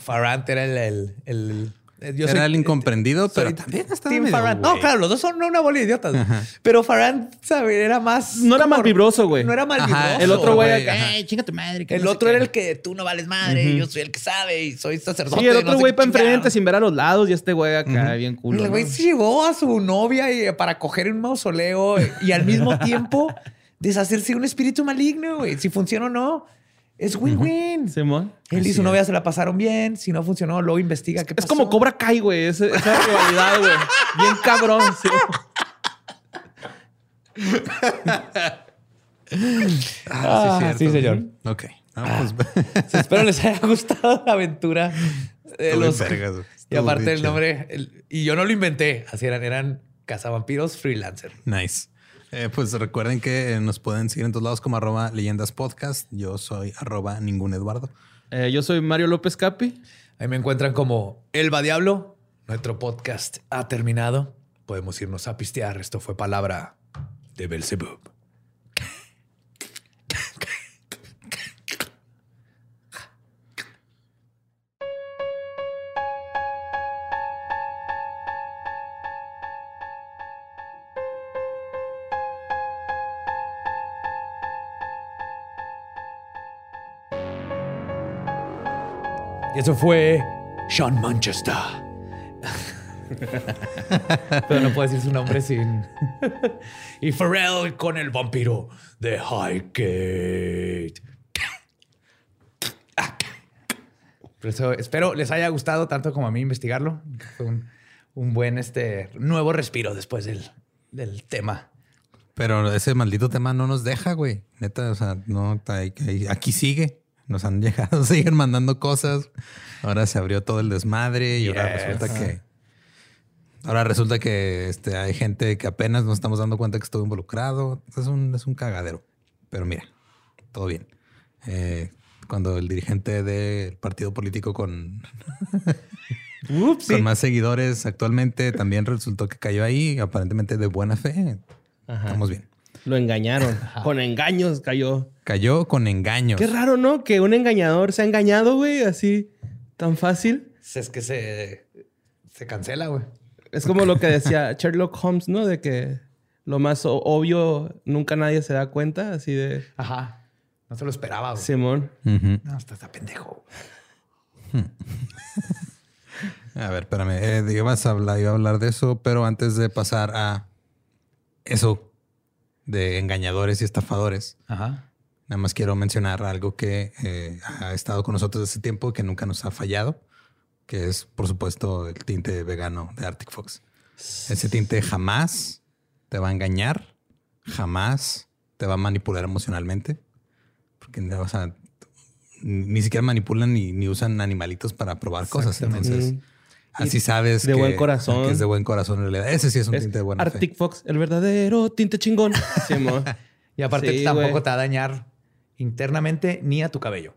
Farrant era el, el, el yo era el incomprendido, pero también estaba medio No, claro, los dos son una bola de idiotas. Pero Farrant, ¿sabes? Era más... No era más vibroso, güey. No era más vibroso. El otro güey acá, eh, chinga tu madre. El otro era el que tú no vales madre, yo soy el que sabe y soy sacerdote. Sí, el otro güey para enfrente sin ver a los lados y este güey acá bien culo. El güey se llevó a su novia y, para coger un mausoleo y al mismo tiempo deshacerse un espíritu maligno, güey. Si funciona o no. Es win-win. Simón. Él y su novia se la pasaron bien. Si no funcionó, luego investiga qué pasó. Es como Cobra Kai, güey. esa rivalidad, güey. Bien cabrón. Sí. Ah, ah, sí, señor. Ok. Ah, pues... espero les haya gustado la aventura. De los... y aparte el nombre, y yo no lo inventé, así eran, eran cazavampiros freelancer. Nice. Eh, pues recuerden que eh, nos pueden seguir en todos lados como arroba leyendas podcast. Yo soy arroba ningún Eduardo. Eh, yo soy Mario López Capi. Ahí me encuentran como Elba Diablo. Nuestro podcast ha terminado. Podemos irnos a pistear. Esto fue palabra de Belzebub. Eso fue Sean Manchester. Pero no puedo decir su nombre sin. y Pharrell con el vampiro de Highgate. Por espero les haya gustado tanto como a mí investigarlo. Fue un, buen este, nuevo respiro después del, del, tema. Pero ese maldito tema no nos deja, güey. Neta, o sea, no, aquí sigue. Nos han llegado, siguen mandando cosas. Ahora se abrió todo el desmadre y ahora resulta que. Ahora resulta que este, hay gente que apenas nos estamos dando cuenta que estuvo involucrado. Es un, es un cagadero. Pero mira, todo bien. Eh, cuando el dirigente del partido político con, con más seguidores actualmente también resultó que cayó ahí, aparentemente de buena fe. Estamos bien. Lo engañaron. Con engaños cayó. Cayó con engaños. Qué raro, ¿no? Que un engañador se ha engañado, güey, así tan fácil. Es que se, se cancela, güey. Es como lo que decía Sherlock Holmes, ¿no? De que lo más obvio nunca nadie se da cuenta, así de. Ajá. No se lo esperaba, güey. Simón. No, está, está pendejo. a ver, espérame. Eh, iba a hablar de eso, pero antes de pasar a eso de engañadores y estafadores. Ajá. Nada más quiero mencionar algo que eh, ha estado con nosotros desde tiempo que nunca nos ha fallado, que es, por supuesto, el tinte vegano de Arctic Fox. Ese tinte jamás te va a engañar, jamás te va a manipular emocionalmente, porque ni siquiera manipulan ni, ni usan animalitos para probar cosas. Entonces, Así sabes de buen corazón. que es de buen corazón en realidad. Ese sí es un tinte de buena Arctic Fox, el verdadero tinte chingón. y aparte tampoco te va a dañar internamente ni a tu cabello.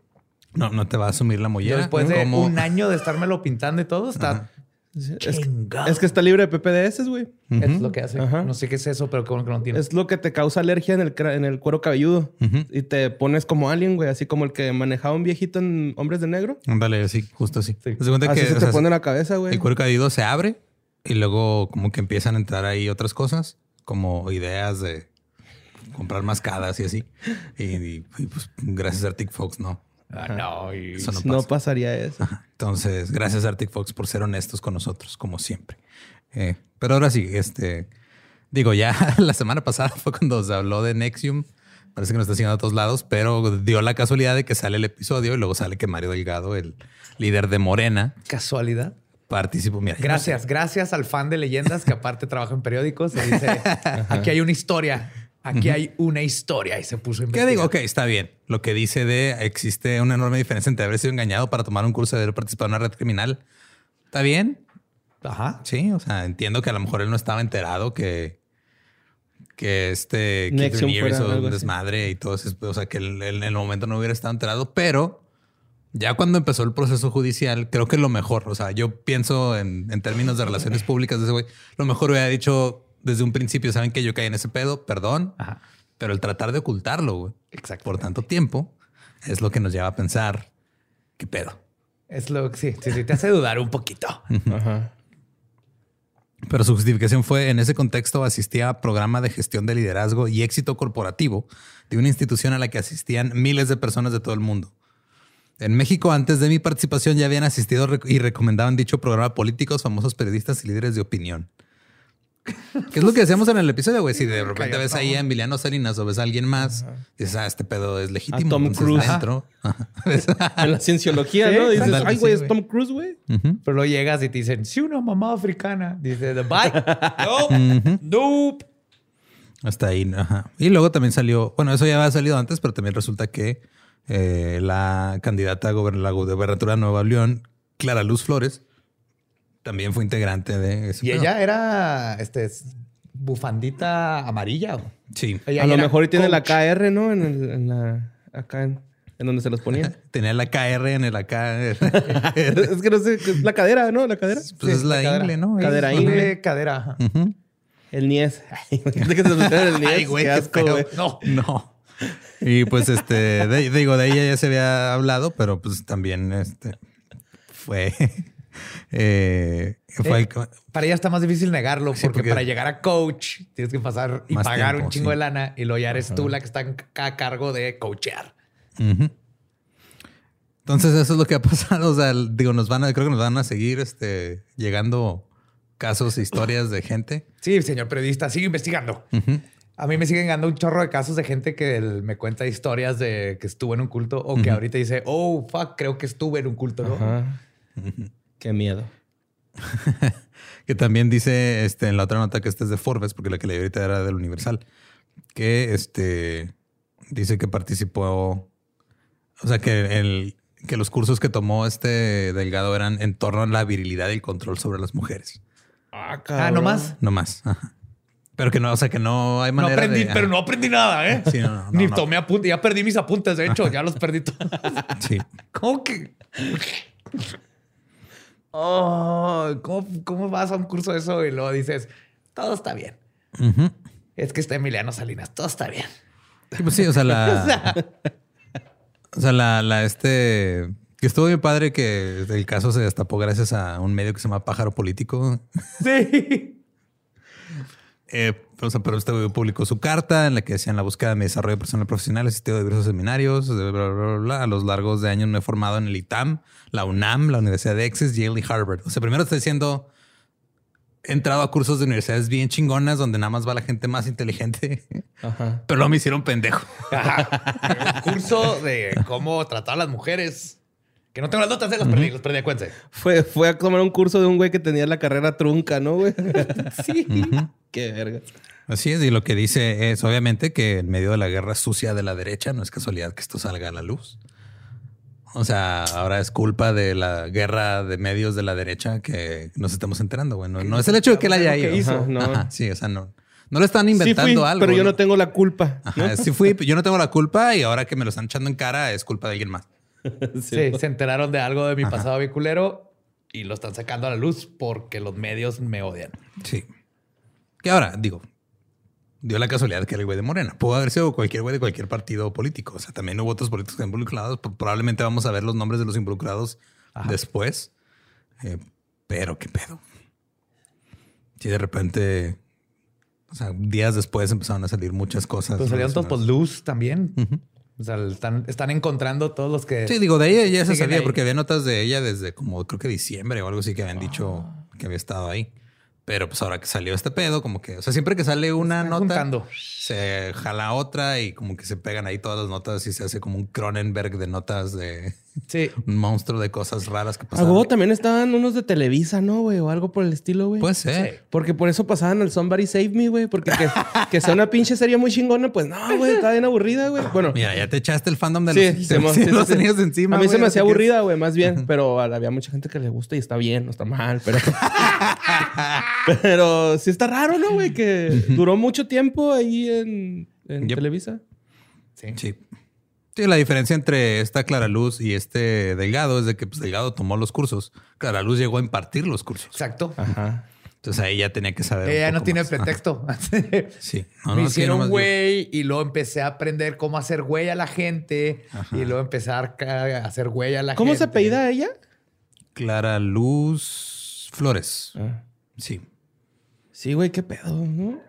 No, no te va a asumir la mollera. Después de un año de estármelo pintando y todo, está es, que está libre de PPDS, güey. Es lo que hace. No sé qué es eso, pero qué bueno que no tiene. Es lo que te causa alergia en el, en el cuero cabelludo. Y te pones como alien, güey. Así como el que manejaba un viejito en Hombres de Negro. Ándale, así, justo así. así se te pone en la cabeza, güey. El cuero cabelludo se abre y luego como que empiezan a entrar ahí otras cosas. Como ideas de comprar mascadas y así. Y, pues gracias a Arctic Fox, ¿no? Ah, no, no, pasaría eso. Entonces, gracias Arctic Fox por ser honestos con nosotros, como siempre. Eh, pero ahora sí, este, digo, ya la semana pasada fue cuando se habló de Nexium. Parece que nos está siguiendo a todos lados, pero dio la casualidad de que sale el episodio y luego sale que Mario Delgado, el líder de Morena. ¿Casualidad? Participó. Mira, gracias, gracias al fan de leyendas que aparte trabaja en periódicos. Se dice, aquí hay una historia Aquí hay una historia y se puso en ¿Qué digo? Ok, está bien. Lo que dice de existe una enorme diferencia entre haber sido engañado para tomar un curso de haber participado en una red criminal. ¿Está bien? Ajá. Sí, o sea, entiendo que a lo mejor él no estaba enterado que, que este hizo un desmadre y todo eso. O sea, que en el momento no hubiera estado enterado, pero ya cuando empezó el proceso judicial, creo que lo mejor, o sea, yo pienso en, en términos de relaciones públicas de ese güey, lo mejor hubiera dicho desde un principio saben que yo caí en ese pedo, perdón. Pero el tratar de ocultarlo güey, por tanto tiempo es lo que nos lleva a pensar qué pedo. Es lo que sí, sí, sí, te hace dudar un poquito. Ajá. Pero su justificación fue en ese contexto asistía a programa de gestión de liderazgo y éxito corporativo de una institución a la que asistían miles de personas de todo el mundo. En México, antes de mi participación, ya habían asistido y recomendaban dicho programa políticos, famosos periodistas y líderes de opinión. ¿Qué es lo que decíamos en el episodio, güey? Si de repente ves ahí a Emiliano Salinas o ves a alguien más, dices, ah, este pedo es legítimo. A Tom Cruise. dentro. En la cienciología, Sí, ¿no? Dices, ándale, ay, güey, es. Tom Cruise, güey. Pero luego llegas y te dicen, sí, una mamá africana. Dice, the bike. Nope. Nope. Hasta ahí. Ajá. Y luego también salió, bueno, eso ya había salido antes, pero también resulta que eh, la candidata a gober- la gobernatura de Nueva León, Clara Luz Flores, también fue integrante de ese Y pedo. ella era este, bufandita amarilla. güey. Sí. Ella A lo mejor y tiene la coach. KR, ¿no? En, el- en la... Acá en, en donde se los ponían. Tenía la KR en el acá. es que no sé, es la cadera, ¿no? La cadera. Pues es la, la cadera. ingle, ¿no? Cadera Es- ingle. De cadera. ajá. Ujú. El Nies. Ay, el Nies. Ay, güey, qué asco, güey. No. No. Y pues este, de- digo, de ella ya se había hablado, pero pues también este fue. Eh, fue Eh, Para ella está más difícil negarlo Sí, porque, porque- para llegar a coach tienes que pasar y pagar tiempo, un chingo sí. de lana y luego ya eres tú la que está a cargo de coachear. Entonces, eso es lo que ha pasado. O sea, el- digo, nos van a, creo que nos van a seguir este, llegando casos e historias de gente. Sí, señor periodista, sigue investigando. A mí me siguen ganando un chorro de casos de gente que me cuenta historias de que estuvo en un culto o que ahorita dice, oh, fuck, creo que estuve en un culto, ¿no? Qué miedo. Que también dice este, en la otra nota que esta es de Forbes, porque la que leí ahorita era del Universal, que este, dice que participó, o sea, que, el, que los cursos que tomó este Delgado eran en torno a la virilidad y el control sobre las mujeres. Ah, Ah, no más. No más. Ajá. Pero que no, o sea, que no hay No manera aprendí, de... pero no aprendí nada, ¿eh? Sí, no, no, Ni no. tomé apuntes, ya perdí mis apuntes, de hecho, ya los perdí todos. Sí. ¿Cómo que? Oh, ¿cómo, ¿Cómo vas a un curso de eso y luego dices, todo está bien? Es que está Emiliano Salinas, todo está bien. Sí, pues sí, o sea, la. o sea, la, la este. Que estuvo bien padre que el caso se destapó gracias a un medio que se llama Pájaro Político. Sí. Eh, o sea, pero este publicó su carta en la que decían la búsqueda de mi desarrollo personal profesional, he asistido a diversos seminarios, bla, bla, bla, bla. A los largos de años me he formado en el ITAM, la UNAM, la Universidad de Essex, Yale y Harvard. O sea, primero está diciendo, he entrado a cursos de universidades bien chingonas donde nada más va la gente más inteligente, Ajá. pero luego me hicieron pendejo. Ajá. Un curso de cómo tratar a las mujeres. Que no tengo las notas, de los perdí, los perdí, acuérdense. Fue, fue a tomar un curso de un güey que tenía la carrera trunca, ¿no, güey? sí. Qué verga. Así es, y lo que dice es obviamente que en medio de la guerra sucia de la derecha no es casualidad que esto salga a la luz. O sea, ahora es culpa de la guerra de medios de la derecha que nos estemos enterando. Bueno, no es el hecho de que él haya Lo ido. hizo. Ajá, no. Ajá, sí, o sea, no, no le están Sí inventando fui, algo. pero yo no tengo la culpa. ¿no? Ajá, sí fui, yo no tengo la culpa y ahora que me lo están echando en cara es culpa de alguien más. Sí, se enteraron de algo de mi pasado biculero y lo están sacando a la luz porque los medios me odian. Sí. Que ahora, digo, dio la casualidad que era el güey de Morena. Pudo haber sido cualquier güey de cualquier partido político. O sea, también hubo otros políticos involucrados. Probablemente vamos a ver los nombres de los involucrados después. Eh, pero qué pedo. Si de repente, o sea, días después empezaron a salir muchas cosas. Pues salieron todos por luz también. O sea, están, están encontrando todos los que. Sí, digo, de ella ya se sabía ahí. porque había notas de ella desde como creo que diciembre o algo así que habían dicho que había estado ahí. Pero pues ahora que salió este pedo, como que, o sea, siempre que sale una nota, juntando. se jala otra y como que se pegan ahí todas las notas y se hace como un Cronenberg de notas de Sí. un monstruo de cosas raras que pasaban. también estaban unos de Televisa, ¿no, güey? O algo por el estilo, güey. Puede ser. Sí. Porque por eso pasaban el Somebody Save Me, güey. Porque que, que sea una pinche serie muy chingona, pues no, güey, está bien aburrida, güey. Bueno, Mira, ya te echaste el fandom de sí, los, se sí, los tenías encima. A mí se me hacía aburrida, güey, más bien. Pero había mucha gente que le gusta y está bien, no está mal. Pero, pero sí está raro, ¿no, güey? Que duró mucho tiempo ahí en, en Yep. Televisa. Sí. Sí. Sí, la diferencia entre esta Clara Luz y este Delgado es de que pues, Delgado tomó los cursos. Clara Luz llegó a impartir los cursos. Exacto. Ajá. Entonces ahí ya tenía que saber. Ella un no tiene más. Ajá. pretexto. Sí. Me No, hicieron güey y luego empecé a aprender cómo hacer güey a la gente Ajá. y luego empezar a hacer güey a la ¿Cómo gente. se apellida ella? Clara Luz Flores. Ah. Sí. Sí, güey, qué pedo. ¿no?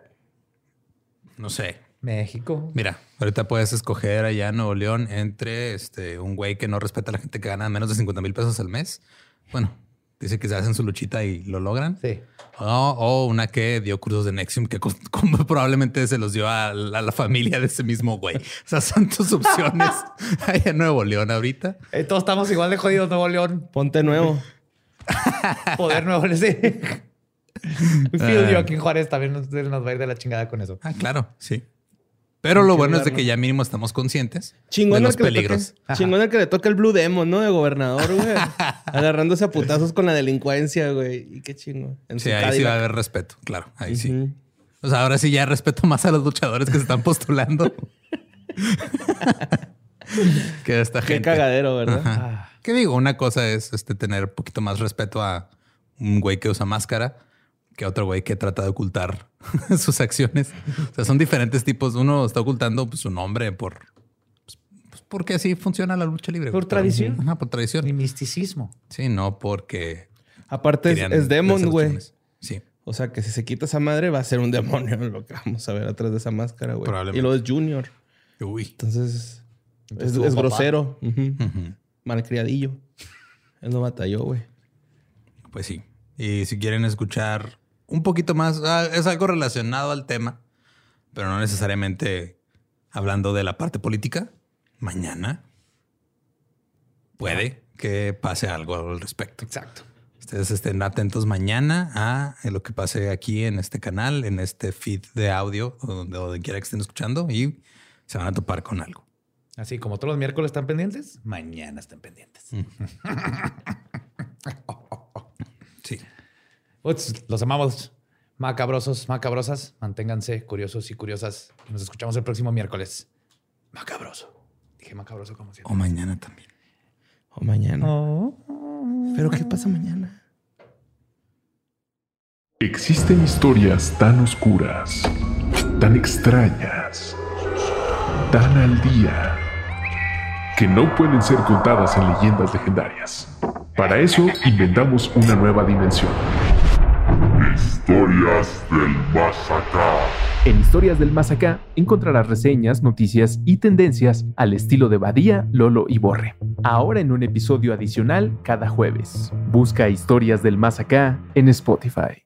No sé. México. Mira, ahorita puedes escoger allá en Nuevo León entre este, un güey que no respeta a la gente que gana menos de 50 mil pesos al mes. Bueno, dice que se hacen su luchita y lo logran. Sí. O, o una que dio cursos de Nexium que probablemente se los dio a la, a la familia de ese mismo güey. O sea, son tus opciones allá en Nuevo León ahorita. Eh, todos estamos igual de jodidos, Nuevo León. Ponte nuevo. Poder Nuevo. Sí. Feel Ah. yo aquí en Juárez también nos, nos va a ir de la chingada con eso. Ah, claro, sí. Pero lo bueno es de que ya mínimo estamos conscientes Chingón de el los que le peligros. toque. Chingón el que le toca el Blue Demon, ¿no? De gobernador, güey. Agarrándose a putazos con la delincuencia, güey. Y qué chingo. En Sí, su ahí sí va a haber respeto, claro. Ahí sí. O sea, ahora sí ya respeto más a los luchadores que se están postulando. que a esta Qué gente. cagadero, ¿verdad? Ah. ¿Qué digo? Una cosa es este, tener un poquito más respeto a un güey que usa máscara que a otro güey que trata de ocultar sus acciones. O sea, son diferentes tipos. Uno está ocultando pues, su nombre por... pues, pues, porque así funciona la lucha libre. Por tradición. Ajá, por tradición. Y misticismo. Sí, no porque... Aparte es, demon, güey. Sí. O sea, que si se quita esa madre va a ser un demonio lo que vamos a ver atrás de esa máscara, güey. Probablemente. Y luego es Junior. Uy. Entonces, Entonces, es, es grosero. Ujú. Malcriadillo. Él no batalló, güey. Pues sí. Y si quieren escuchar un poquito más, ah, es algo relacionado al tema, pero no necesariamente hablando de la parte política, mañana puede que pase algo al respecto. Exacto. Ustedes estén atentos mañana a lo que pase aquí en este canal, en este feed de audio, o donde, donde quiera que estén escuchando y se van a topar con algo. Así como todos los miércoles están pendientes, mañana están pendientes. Sí. Uts, los amamos. Macabrosos, macabrosas. Manténganse curiosos y curiosas. Nos escuchamos el próximo miércoles. Macabroso. Dije macabroso como O siempre. mañana también. O mañana. Pero ¿qué pasa mañana? Existen historias tan oscuras, tan extrañas, tan al día, que no pueden ser contadas en leyendas legendarias. Para eso inventamos una nueva dimensión. Historias del Más Acá. En Historias del Más Acá encontrarás reseñas, noticias y tendencias al estilo de Badía, Lolo y Borre. Ahora en un episodio adicional cada jueves. Busca Historias del Más Acá en Spotify.